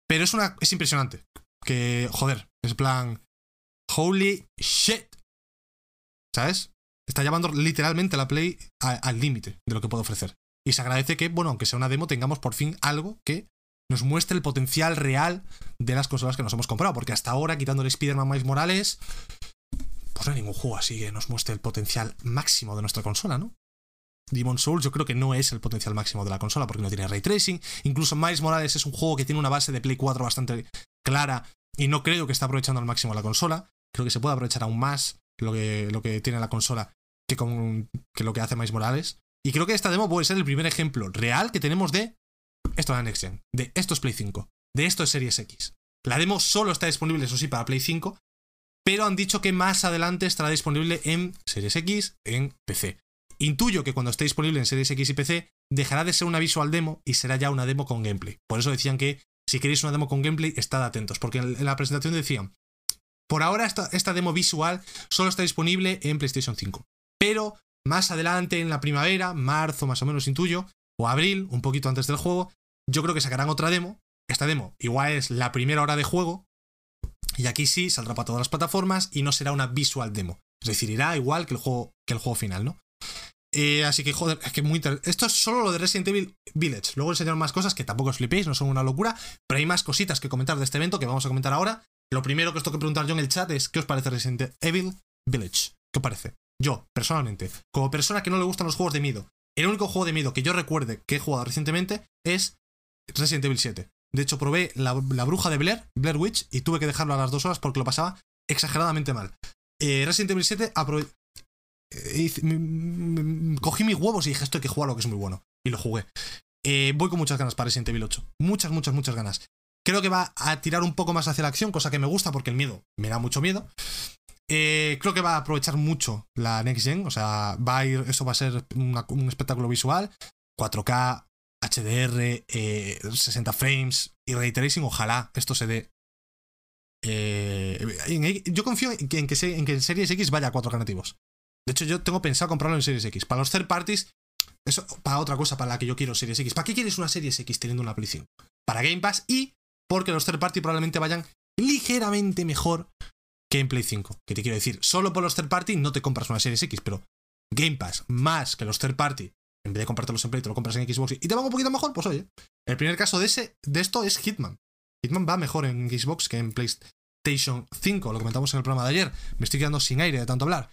Pero es una. es impresionante. Que. Joder. Es plan. Holy shit. ¿Sabes? Está llevando literalmente la Play al límite de lo que puede ofrecer. Y se agradece que, bueno, aunque sea una demo, tengamos por fin algo que nos muestre el potencial real de las consolas que nos hemos comprado. Porque hasta ahora, quitando el Spider-Man Miles Morales, pues no hay ningún juego así que nos muestre el potencial máximo de nuestra consola, ¿no? Demon Souls yo creo que no es el potencial máximo de la consola porque no tiene ray tracing. Incluso Miles Morales es un juego que tiene una base de Play 4 bastante clara y no creo que esté aprovechando al máximo la consola. Creo que se puede aprovechar aún más lo que, lo que tiene la consola que, con, que lo que hace Miles Morales. Y creo que esta demo puede ser el primer ejemplo real que tenemos de esto es la Next Gen, de esto es Play 5, de esto es Series X. La demo solo está disponible, eso sí, para Play 5, pero han dicho que más adelante estará disponible en Series X, en PC. Intuyo que cuando esté disponible en Series X y PC, dejará de ser una visual demo y será ya una demo con gameplay. Por eso decían que si queréis una demo con gameplay, estad atentos, porque en la presentación decían, por ahora esta, demo visual solo está disponible en PlayStation 5, pero más adelante en la primavera, marzo más o menos intuyo, o abril, un poquito antes del juego, yo creo que sacarán otra demo. Esta demo igual es la primera hora de juego. Y aquí sí saldrá para todas las plataformas y no será una visual demo. Es decir, irá igual que el juego, que el juego final, ¿no? Eh, así que, joder, es que muy interesante. Esto es solo lo de Resident Evil Village. Luego enseñaron más cosas que tampoco os flipéis, no son una locura. Pero hay más cositas que comentar de este evento que vamos a comentar ahora. Lo primero que os tengo que preguntar yo en el chat es: ¿qué os parece Resident Evil Village? ¿Qué os parece? Yo, personalmente, como persona que no le gustan los juegos de miedo, el único juego de miedo que yo recuerde que he jugado recientemente es Resident Evil 7. De hecho, probé la, bruja de Blair, Blair Witch, y tuve que dejarlo a las dos horas porque lo pasaba exageradamente mal. Eh, Resident Evil 7 eh, cogí mis huevos y dije, esto hay que jugarlo, que es muy bueno. Y lo jugué. Eh, voy con muchas ganas para Resident Evil 8. Muchas, muchas, muchas ganas. Creo que va a tirar un poco más hacia la acción, cosa que me gusta porque el miedo me da mucho miedo. Eh, creo que va a aprovechar mucho la Next Gen. O sea, va a ir, eso va a ser un espectáculo visual. 4K, HDR, eh, 60 frames y ray tracing. Ojalá esto se dé. Eh, yo confío en que, en, que en que en Series X vaya a 4K nativos. De hecho, yo tengo pensado comprarlo en Series X. Para los third parties, eso para otra cosa para la que yo quiero Series X. ¿Para qué quieres una Series X teniendo una Play 5? Para Game Pass y porque los third party probablemente vayan ligeramente mejor que en Play 5. ¿Qué te quiero decir? Solo por los third party no te compras una Series X, pero Game Pass más que los third party, en vez de comprártelos en Play, te lo compras en Xbox y te van un poquito mejor, pues oye. El primer caso de, ese, de esto es Hitman. Hitman va mejor en Xbox que en PlayStation 5, lo comentamos en el programa de ayer. Me estoy quedando sin aire de tanto hablar.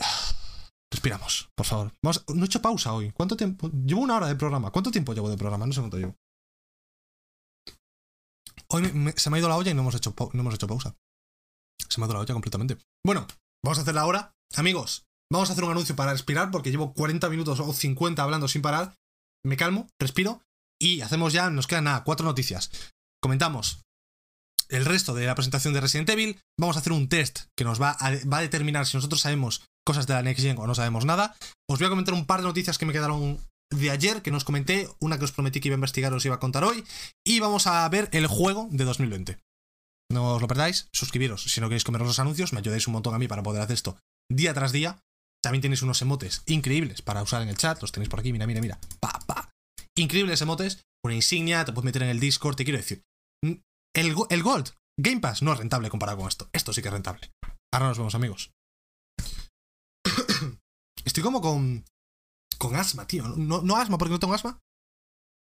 Respiramos, por favor. Vamos, no he hecho pausa hoy. ¿Cuánto tiempo? Llevo una hora de programa. ¿Cuánto tiempo llevo de programa? No sé cuánto llevo. Se me ha ido la olla y no hemos, hecho, no hemos hecho pausa. Se me ha ido la olla completamente. Bueno, vamos a hacer la hora. Amigos, vamos a hacer un anuncio para respirar porque llevo 40 minutos o 50 hablando sin parar. Me calmo, respiro y hacemos ya, nos quedan nada, cuatro noticias. Comentamos el resto de la presentación de Resident Evil. Vamos a hacer un test que nos va a, va a determinar si nosotros sabemos cosas de la Next Gen o no sabemos nada. Os voy a comentar un par de noticias que me quedaron de ayer, que nos comenté, una que os prometí que iba a investigar os iba a contar hoy, y vamos a ver el juego de 2020. No os lo perdáis, suscribiros si no queréis comeros los anuncios, me ayudáis un montón a mí para poder hacer esto día tras día. También tenéis unos emotes increíbles para usar en el chat, los tenéis por aquí, mira, mira, mira. Pa, pa. Increíbles emotes, una insignia, te puedes meter en el Discord, te quiero decir. El, el Gold, Game Pass, no es rentable comparado con esto. Esto sí que es rentable. Ahora nos vemos, amigos. Estoy como con. Con asma, tío. No, no asma porque no tengo asma.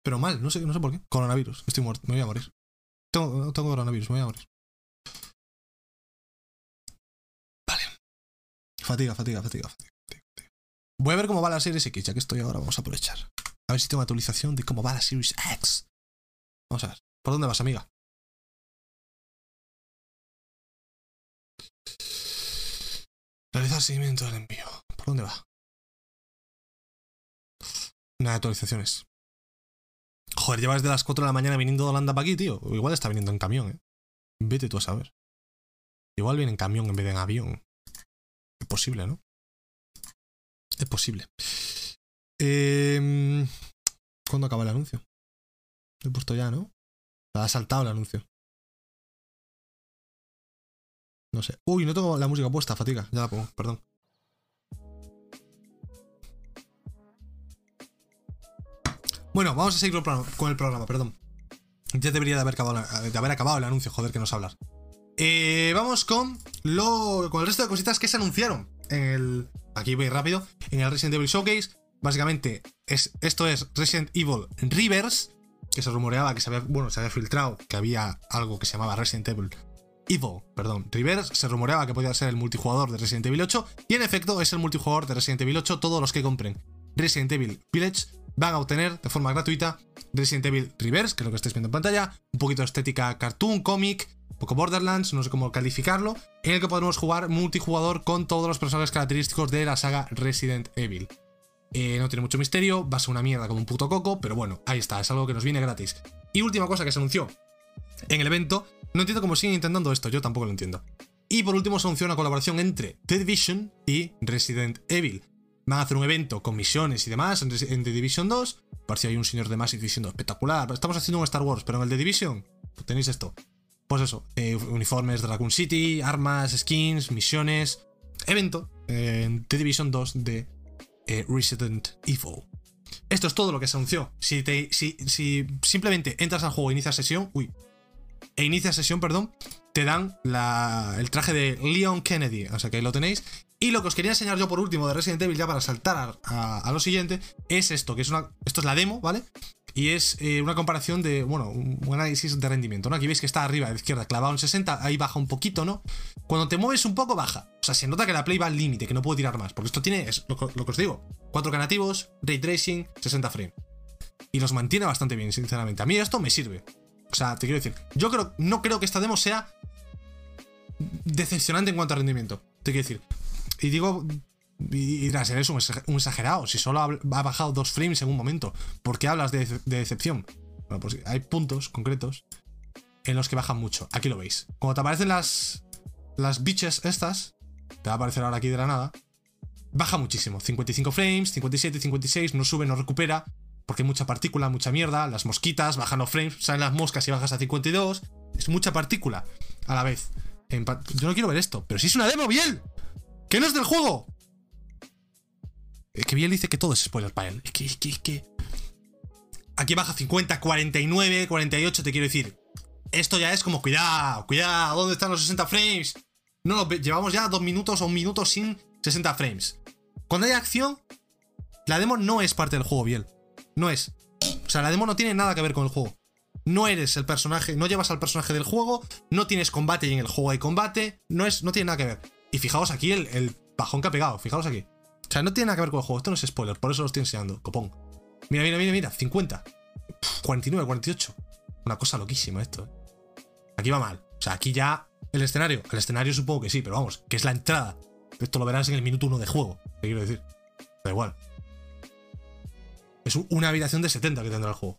Pero mal, no sé, no sé por qué. Coronavirus. Estoy muerto, me voy a morir. Tengo, tengo coronavirus, me voy a morir. Vale. Fatiga, fatiga, fatiga, fatiga. Voy a ver cómo va la Series X, ya que estoy ahora, vamos a aprovechar. A ver si tengo actualización de cómo va la Series X. Vamos a ver. ¿Por dónde vas, amiga? Realizar seguimiento del envío. ¿Por dónde va? De actualizaciones. Joder, llevas de las 4 de la mañana viniendo de Holanda para aquí, tío. Igual está viniendo en camión, eh. Vete tú a saber. Igual viene en camión en vez de en avión. Es posible, ¿no? Es posible. Eh, ¿Cuándo acaba el anuncio? Lo he puesto ya, ¿no? Ha saltado el anuncio. No sé. Uy, no tengo la música puesta, fatiga. Ya la pongo, perdón. Bueno, vamos a seguir con el programa- perdón. Ya debería de haber acabado, de haber acabado el anuncio, joder, que nos hablar. Eh, vamos con, lo, con el resto de cositas que se anunciaron en el. Aquí voy rápido. En el Resident Evil Showcase. Básicamente, es, esto es Resident Evil Rivers. Que se rumoreaba que se había, bueno, se había filtrado que había algo que se llamaba Resident Evil Evil, perdón, Rivers. Se rumoreaba que podía ser el multijugador de Resident Evil 8. Y en efecto, es el multijugador de Resident Evil 8. Todos los que compren Resident Evil Village van a obtener de forma gratuita Resident Evil Reverse, que es lo que estáis viendo en pantalla, un poquito de estética cartoon, cómic, poco Borderlands, no sé cómo calificarlo, en el que podremos jugar multijugador con todos los personajes característicos de la saga Resident Evil. Eh, no tiene mucho misterio, va a ser una mierda como un puto coco, pero bueno, ahí está, es algo que nos viene gratis. Y última cosa que se anunció en el evento, no entiendo cómo siguen intentando esto, yo tampoco lo entiendo. Y por último se anunció una colaboración entre The Division y Resident Evil. Van a hacer un evento con misiones y demás en, The Division 2. Parecía ahí un señor de Massive diciendo espectacular, estamos haciendo un Star Wars, pero en el The Division tenéis esto. Pues eso, eh, uniformes de Raccoon City, armas, skins, misiones. Evento eh, en The Division 2 de eh, Resident Evil. Esto es todo lo que se anunció. Si, te, si, si simplemente entras al juego e inicias sesión, uy, e inicia sesión, perdón, te dan el traje de Leon Kennedy. O sea que ahí lo tenéis. Y lo que os quería enseñar yo por último de Resident Evil, ya para saltar a, lo siguiente, es esto, que es una. Esto es la demo, ¿vale? Y es eh, una comparación de, bueno, un, análisis de rendimiento, ¿no? Aquí veis que está arriba a la izquierda, clavado en 60, ahí baja un poquito, ¿no? Cuando te mueves un poco, baja. O sea, se nota que la Play va al límite, que no puede tirar más. Porque esto tiene, es lo que os digo, 4K nativos, Ray Tracing, 60 frames. Y los mantiene bastante bien, sinceramente. A mí esto me sirve. O sea, te quiero decir, yo creo, no creo que esta demo sea decepcionante en cuanto a rendimiento. Te quiero decir. Y digo, y dirás, eres un exa- un exagerado. Si solo ha bajado dos frames en un momento, ¿por qué hablas de, de decepción? Bueno, pues hay puntos concretos en los que bajan mucho. Aquí lo veis. Cuando te aparecen las, las bitches estas, te va a aparecer ahora aquí de la nada, baja muchísimo. 55 frames, 57, 56, no sube, no recupera, porque hay mucha partícula, mucha mierda, las mosquitas bajan los frames, salen las moscas y bajas a 52, es mucha partícula a la vez. Yo no quiero ver esto, pero si es una demo, Biel, que no es del juego. Es que Biel dice que todo es spoiler para él. Es que, es que, es que. Aquí baja 50, 49, 48, te quiero decir. Esto ya es como, cuidado, cuidado, ¿dónde están los 60 frames? No, ve- llevamos ya dos minutos o un minuto sin 60 frames. Cuando hay acción, la demo no es parte del juego, Biel. No es. O sea, la demo no tiene nada que ver con el juego. No eres el personaje, no llevas al personaje del juego, no tienes combate y en el juego hay combate, no, es, no tiene nada que ver. Y fijaos aquí el, el bajón que ha pegado, fijaos aquí. O sea, no tiene nada que ver con el juego, esto no es spoiler, por eso lo estoy enseñando, copón. Mira, mira, mira, mira, 50. Pff, 49, 48. Una cosa loquísima esto. ¿eh? Aquí va mal. O sea, aquí ya el escenario. El escenario supongo que sí, pero vamos, que es la entrada. Esto lo verás en el minuto 1 de juego. ¿Qué quiero decir? Da igual. Es un- una habitación de 70 que tendrá el juego.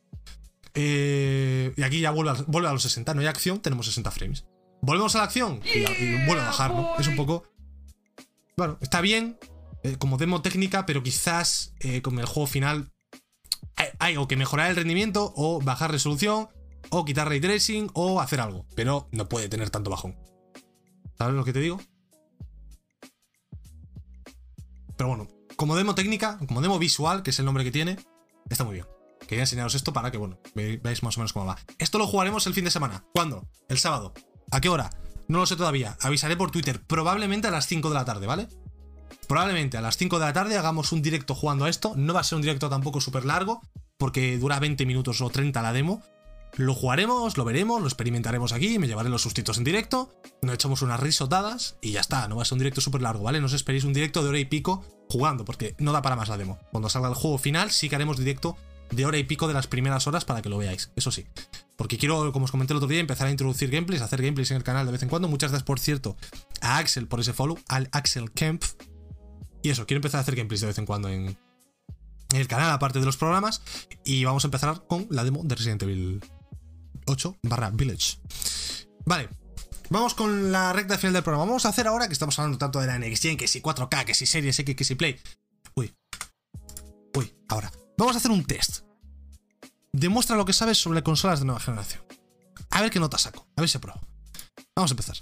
Eh, y aquí ya vuelve vuelve a los 60. No hay acción, tenemos 60 frames. Volvemos a la acción y, y vuelve a bajar, ¿no? Es un poco. Bueno, está bien eh, como demo técnica, pero quizás eh, con el juego final hay, hay o que mejorar el rendimiento, o bajar resolución, o quitar ray tracing, o hacer algo. Pero no puede tener tanto bajón. ¿Sabes lo que te digo? Pero bueno, como demo técnica, como demo visual, que es el nombre que tiene, está muy bien. Quería enseñaros esto para que, bueno, ve- veáis más o menos cómo va. Esto lo jugaremos el fin de semana. ¿Cuándo? El sábado. ¿A qué hora? No lo sé todavía. Avisaré por Twitter. Probablemente a las 5 de la tarde, ¿vale? Probablemente a las 5 de la tarde hagamos un directo jugando a esto. No va a ser un directo tampoco súper largo, porque dura 20 minutos o 30 la demo. Lo jugaremos, lo veremos, lo experimentaremos aquí, me llevaré los sustitos en directo, nos echamos unas risotadas y ya está, no va a ser un directo súper largo, ¿vale? No os esperéis un directo de hora y pico jugando, porque no da para más la demo. Cuando salga el juego final, sí que haremos directo de hora y pico de las primeras horas para que lo veáis, eso sí. Porque quiero, como os comenté el otro día, empezar a introducir gameplays, hacer gameplays en el canal de vez en cuando. Muchas gracias, por cierto, a Axel por ese follow, al Axel Kemp. Y eso, quiero empezar a hacer gameplays de vez en cuando en, el canal, aparte de los programas. Y vamos a empezar con la demo de Resident Evil 8 barra Village. Vale, vamos con la recta final del programa. Vamos a hacer ahora que estamos hablando tanto de la Next Gen, que si 4K, que si Series X, que si Play. Uy. Uy, ahora. Vamos a hacer un test. Demuestra lo que sabes sobre consolas de nueva generación. A ver qué nota saco. A ver si apruebo. Vamos a empezar.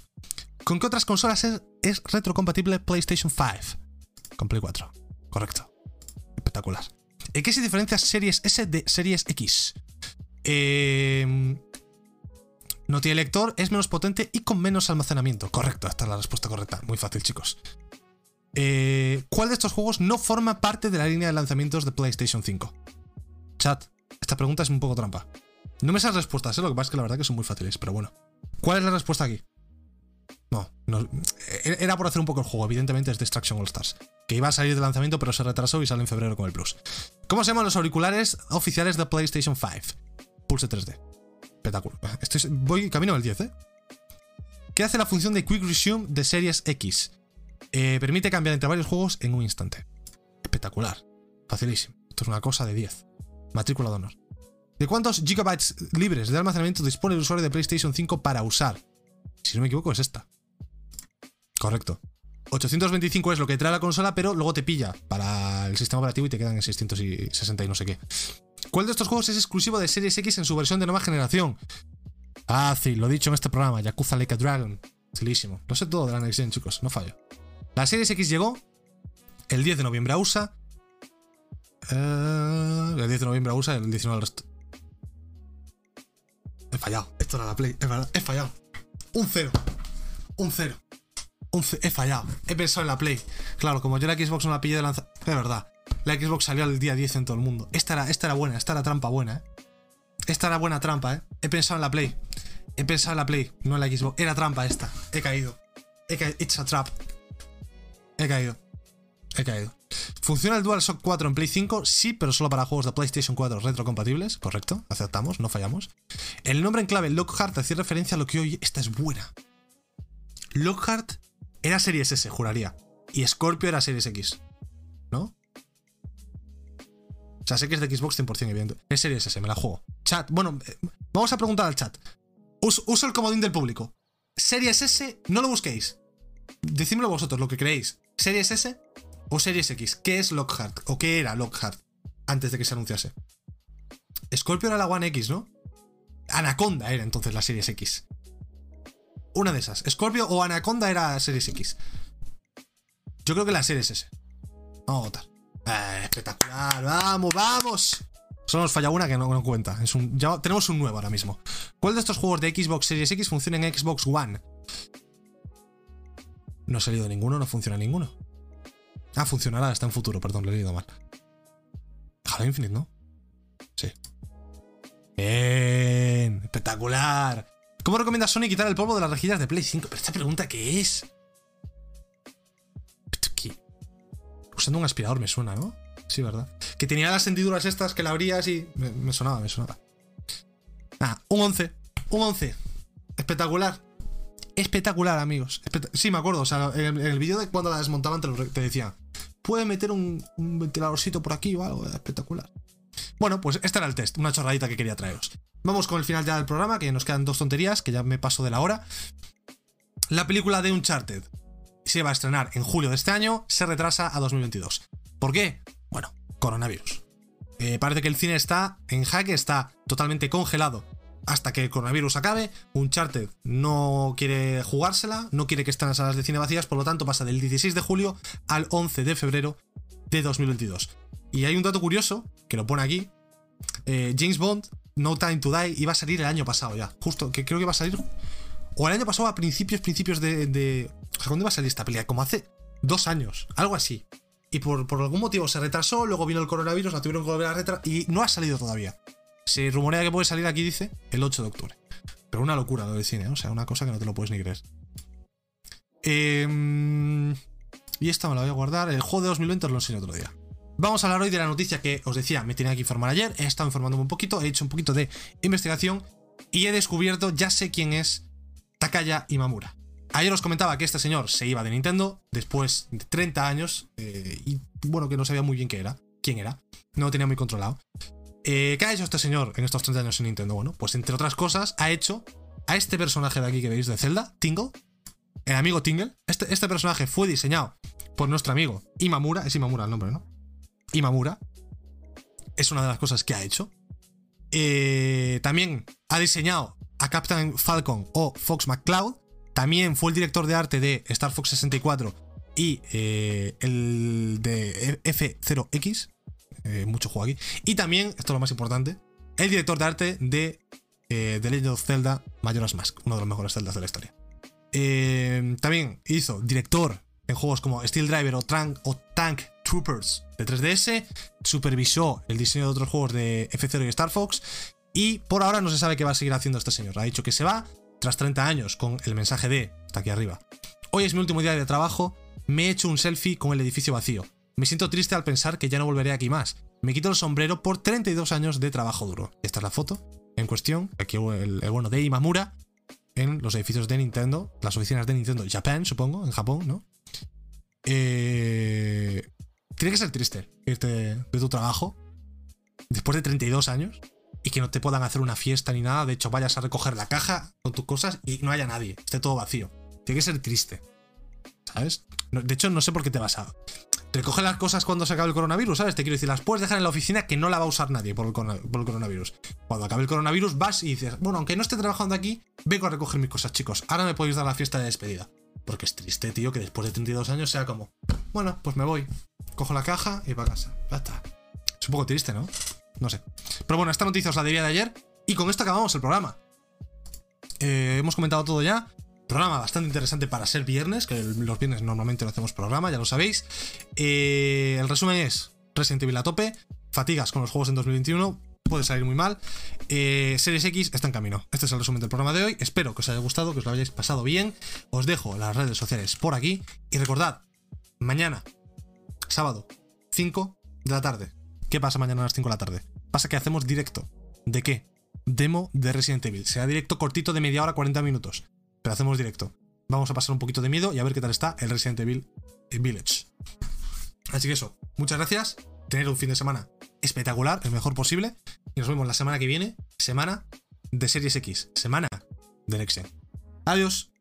¿Con qué otras consolas es, retrocompatible PlayStation 5? Con Play 4. Correcto. Espectacular. ¿En qué se diferencia Series S de Series X? Eh, no tiene lector, es menos potente y con menos almacenamiento. Correcto, esta es la respuesta correcta. Muy fácil, chicos. Eh, ¿Cuál de estos juegos no forma parte de la línea de lanzamientos de PlayStation 5? Chat, esta pregunta es un poco trampa. No me las respuestas, ¿eh? lo que pasa es que la verdad que son muy fáciles, pero bueno. ¿Cuál es la respuesta aquí? No, no, era por hacer un poco el juego, evidentemente es Destruction All Stars, que iba a salir de lanzamiento pero se retrasó y sale en febrero con el Plus. ¿Cómo se llaman los auriculares oficiales de PlayStation 5? Pulse 3D. Espectacular. Estoy, voy camino del 10, ¿eh? ¿Qué hace la función de Quick Resume de Series X? Eh, permite cambiar entre varios juegos en un instante. Espectacular. Facilísimo. Esto es una cosa de 10. Matrícula de honor. ¿De cuántos gigabytes libres de almacenamiento dispone el usuario de PlayStation 5 para usar? Si no me equivoco, es esta. Correcto. 825 es lo que trae la consola, pero luego te pilla para el sistema operativo y te quedan en 660 y no sé qué. ¿Cuál de estos juegos es exclusivo de Series X en su versión de nueva generación? Fácil, lo he dicho en este programa, Yakuza Like a Dragon. Facilísimo. Lo sé todo de la Next chicos, no fallo. La Series X llegó el 10 de noviembre a USA. Eh, el 10 de noviembre a USA el 19 al resto. He fallado. Esto era la Play. He fallado. He fallado. Un cero. Un cero. Un He fallado. He pensado en la Play. Claro, como yo la Xbox no la pillé de lanza. De verdad. La Xbox salió al día 10 en todo el mundo. Esta era, esta era buena, esta era trampa buena, ¿eh? Esta era buena trampa, ¿eh? He pensado en la Play. He pensado en la Play, no en la Xbox. Era trampa esta. He caído. He caído. It's a trap. He caído. He caído. ¿Funciona el DualShock 4 en Play 5? Sí, pero solo para juegos de PlayStation 4 retrocompatibles. Correcto, aceptamos, no fallamos. El nombre en clave Lockhart hacía referencia a lo que hoy. Esta es buena. Lockhart era Series S, juraría. Y Scorpio era Series X. ¿No? O sea, sé que es de Xbox 100%, evidente. Es Series S, me la juego. Chat, bueno, eh, vamos a preguntar al chat. Us- uso el comodín del público. Series S, no lo busquéis. Decídmelo vosotros, lo que creéis. ¿Series S o Series X? ¿Qué es Lockhart? ¿O qué era Lockhart antes de que se anunciase? Scorpio era la One X, ¿no? Anaconda era entonces la Series X. Una de esas. Scorpio o Anaconda era Series X. Yo creo que la Series S. Vamos a votar. Eh, espectacular, vamos, vamos. Solo nos falla una que no, no cuenta. Tenemos un nuevo ahora mismo. ¿Cuál de estos juegos de Xbox Series X funciona en Xbox One? No ha salido ninguno, no funciona ninguno. Ah, funcionará, está en futuro, perdón, lo he leído mal. Halo Infinite, ¿no? Sí. Bien, espectacular. ¿Cómo recomienda Sony quitar el polvo de las rejillas de Play 5? Pero esta pregunta, ¿qué es? Usando un aspirador me suena, ¿no? Sí, ¿verdad? Que tenía las hendiduras estas que la abrías y. Me, me sonaba, me sonaba. Ah, un 11. Un 11. Espectacular. Espectacular, amigos. Sí, me acuerdo. O sea, en el, vídeo de cuando la desmontaban te, te decía. Puede meter un, un ventiladorcito por aquí o algo. Espectacular. Bueno, pues este era el test. Una chorradita que quería traeros. Vamos con el final ya del programa, que nos quedan dos tonterías, que ya me paso de la hora. La película de Uncharted se va a estrenar en julio de este año, se retrasa a 2022. ¿Por qué? Bueno, coronavirus. Eh, parece que el cine está en jaque, está totalmente congelado hasta que el coronavirus acabe. Uncharted no quiere jugársela, no quiere que estén las salas de cine vacías, por lo tanto pasa del 16 de julio al 11 de febrero de 2022. Y hay un dato curioso, que lo pone aquí. eh, James Bond, No Time to Die, iba a salir el año pasado ya. Justo, que creo que iba a salir... O el año pasado a principios, principios de... de o sea, ¿cuándo iba a salir esta película? Como hace dos años, algo así. Y por algún motivo se retrasó, luego vino el coronavirus, la tuvieron que volver a retrasar y no ha salido todavía. Se rumorea que puede salir aquí, dice, el 8 de octubre. Pero una locura lo del cine, ¿eh? o sea, una cosa que no te lo puedes ni creer. Em, y esta me la voy a guardar. El juego de 2020 os lo enseño otro día. Vamos a hablar hoy de la noticia que os decía, me tenía que informar ayer, he estado informándome un poquito, he hecho un poquito de investigación y he descubierto, ya sé quién es Takaya Imamura. Ayer os comentaba que este señor se iba de Nintendo después de 30 años eh, y bueno, que no sabía muy bien qué era, quién era, no lo tenía muy controlado. Eh, ¿Qué ha hecho este señor en estos 30 años en Nintendo? Bueno, pues entre otras cosas ha hecho a este personaje de aquí que veis de Zelda, Tingle, el amigo Tingle. Este, este personaje fue diseñado por nuestro amigo Imamura, es Imamura el nombre, ¿no? Imamura. Es una de las cosas que ha hecho. Eh, también ha diseñado a Captain Falcon o Fox McCloud. También fue el director de arte de Star Fox 64 y eh, el de F0X. Eh, mucho juego aquí. Y también, esto es lo más importante, el director de arte de eh, The Legend of Zelda Majora's Mask, uno de los mejores Zeldas de la historia. Eh, también hizo director en juegos como Steel Driver o, Tank, o Tank Troopers de 3DS, supervisó el diseño de otros juegos de F0 y Star Fox, y por ahora no se sabe qué va a seguir haciendo este señor. Ha dicho que se va tras 30 años con el mensaje de, está aquí arriba, hoy es mi último día de trabajo, me he hecho un selfie con el edificio vacío. Me siento triste al pensar que ya no volveré aquí más. Me quito el sombrero por 32 años de trabajo duro. Esta es la foto en cuestión, aquí el, el bueno de Imamura, en los edificios de Nintendo, las oficinas de Nintendo Japan, supongo, en Japón, ¿no? Eh, tiene que ser triste irte de tu trabajo después de 32 años y que no te puedan hacer una fiesta ni nada. De hecho, vayas a recoger la caja con tus cosas y no haya nadie, esté todo vacío. Tiene que ser triste, ¿sabes? De hecho, no sé por qué te vas a recoger las cosas cuando se acabe el coronavirus, ¿sabes? Te quiero decir, las puedes dejar en la oficina que no la va a usar nadie por el, coronavirus. Cuando acabe el coronavirus, vas y dices, bueno, aunque no esté trabajando aquí, vengo a recoger mis cosas, chicos. Ahora me podéis dar la fiesta de despedida. Porque es triste, tío, que después de 32 años sea como, bueno, pues me voy. Cojo la caja y para casa. Ya está. Es un poco triste, ¿no? No sé. Pero bueno, esta noticia os la debía de ayer. Y con esto acabamos el programa. Eh, hemos comentado todo ya. Programa bastante interesante para ser viernes, que los viernes normalmente no hacemos programa, ya lo sabéis. Eh, el resumen es Resident Evil a tope, fatigas con los juegos en 2021, puede salir muy mal. Eh, Series X está en camino. Este es el resumen del programa de hoy. Espero que os haya gustado, que os lo hayáis pasado bien. Os dejo las redes sociales por aquí. Y recordad, mañana, sábado, 5 de la tarde. ¿Qué pasa mañana a las 5 de la tarde? Pasa que hacemos directo. ¿De qué? Demo de Resident Evil. Será directo cortito de media hora, 40 minutos. Pero hacemos directo. Vamos a pasar un poquito de miedo y a ver qué tal está el Resident Evil Village. Así que eso, muchas gracias. Tener un fin de semana espectacular, el mejor posible. Y nos vemos la semana que viene, semana de Series X, semana de Next Gen. Adiós.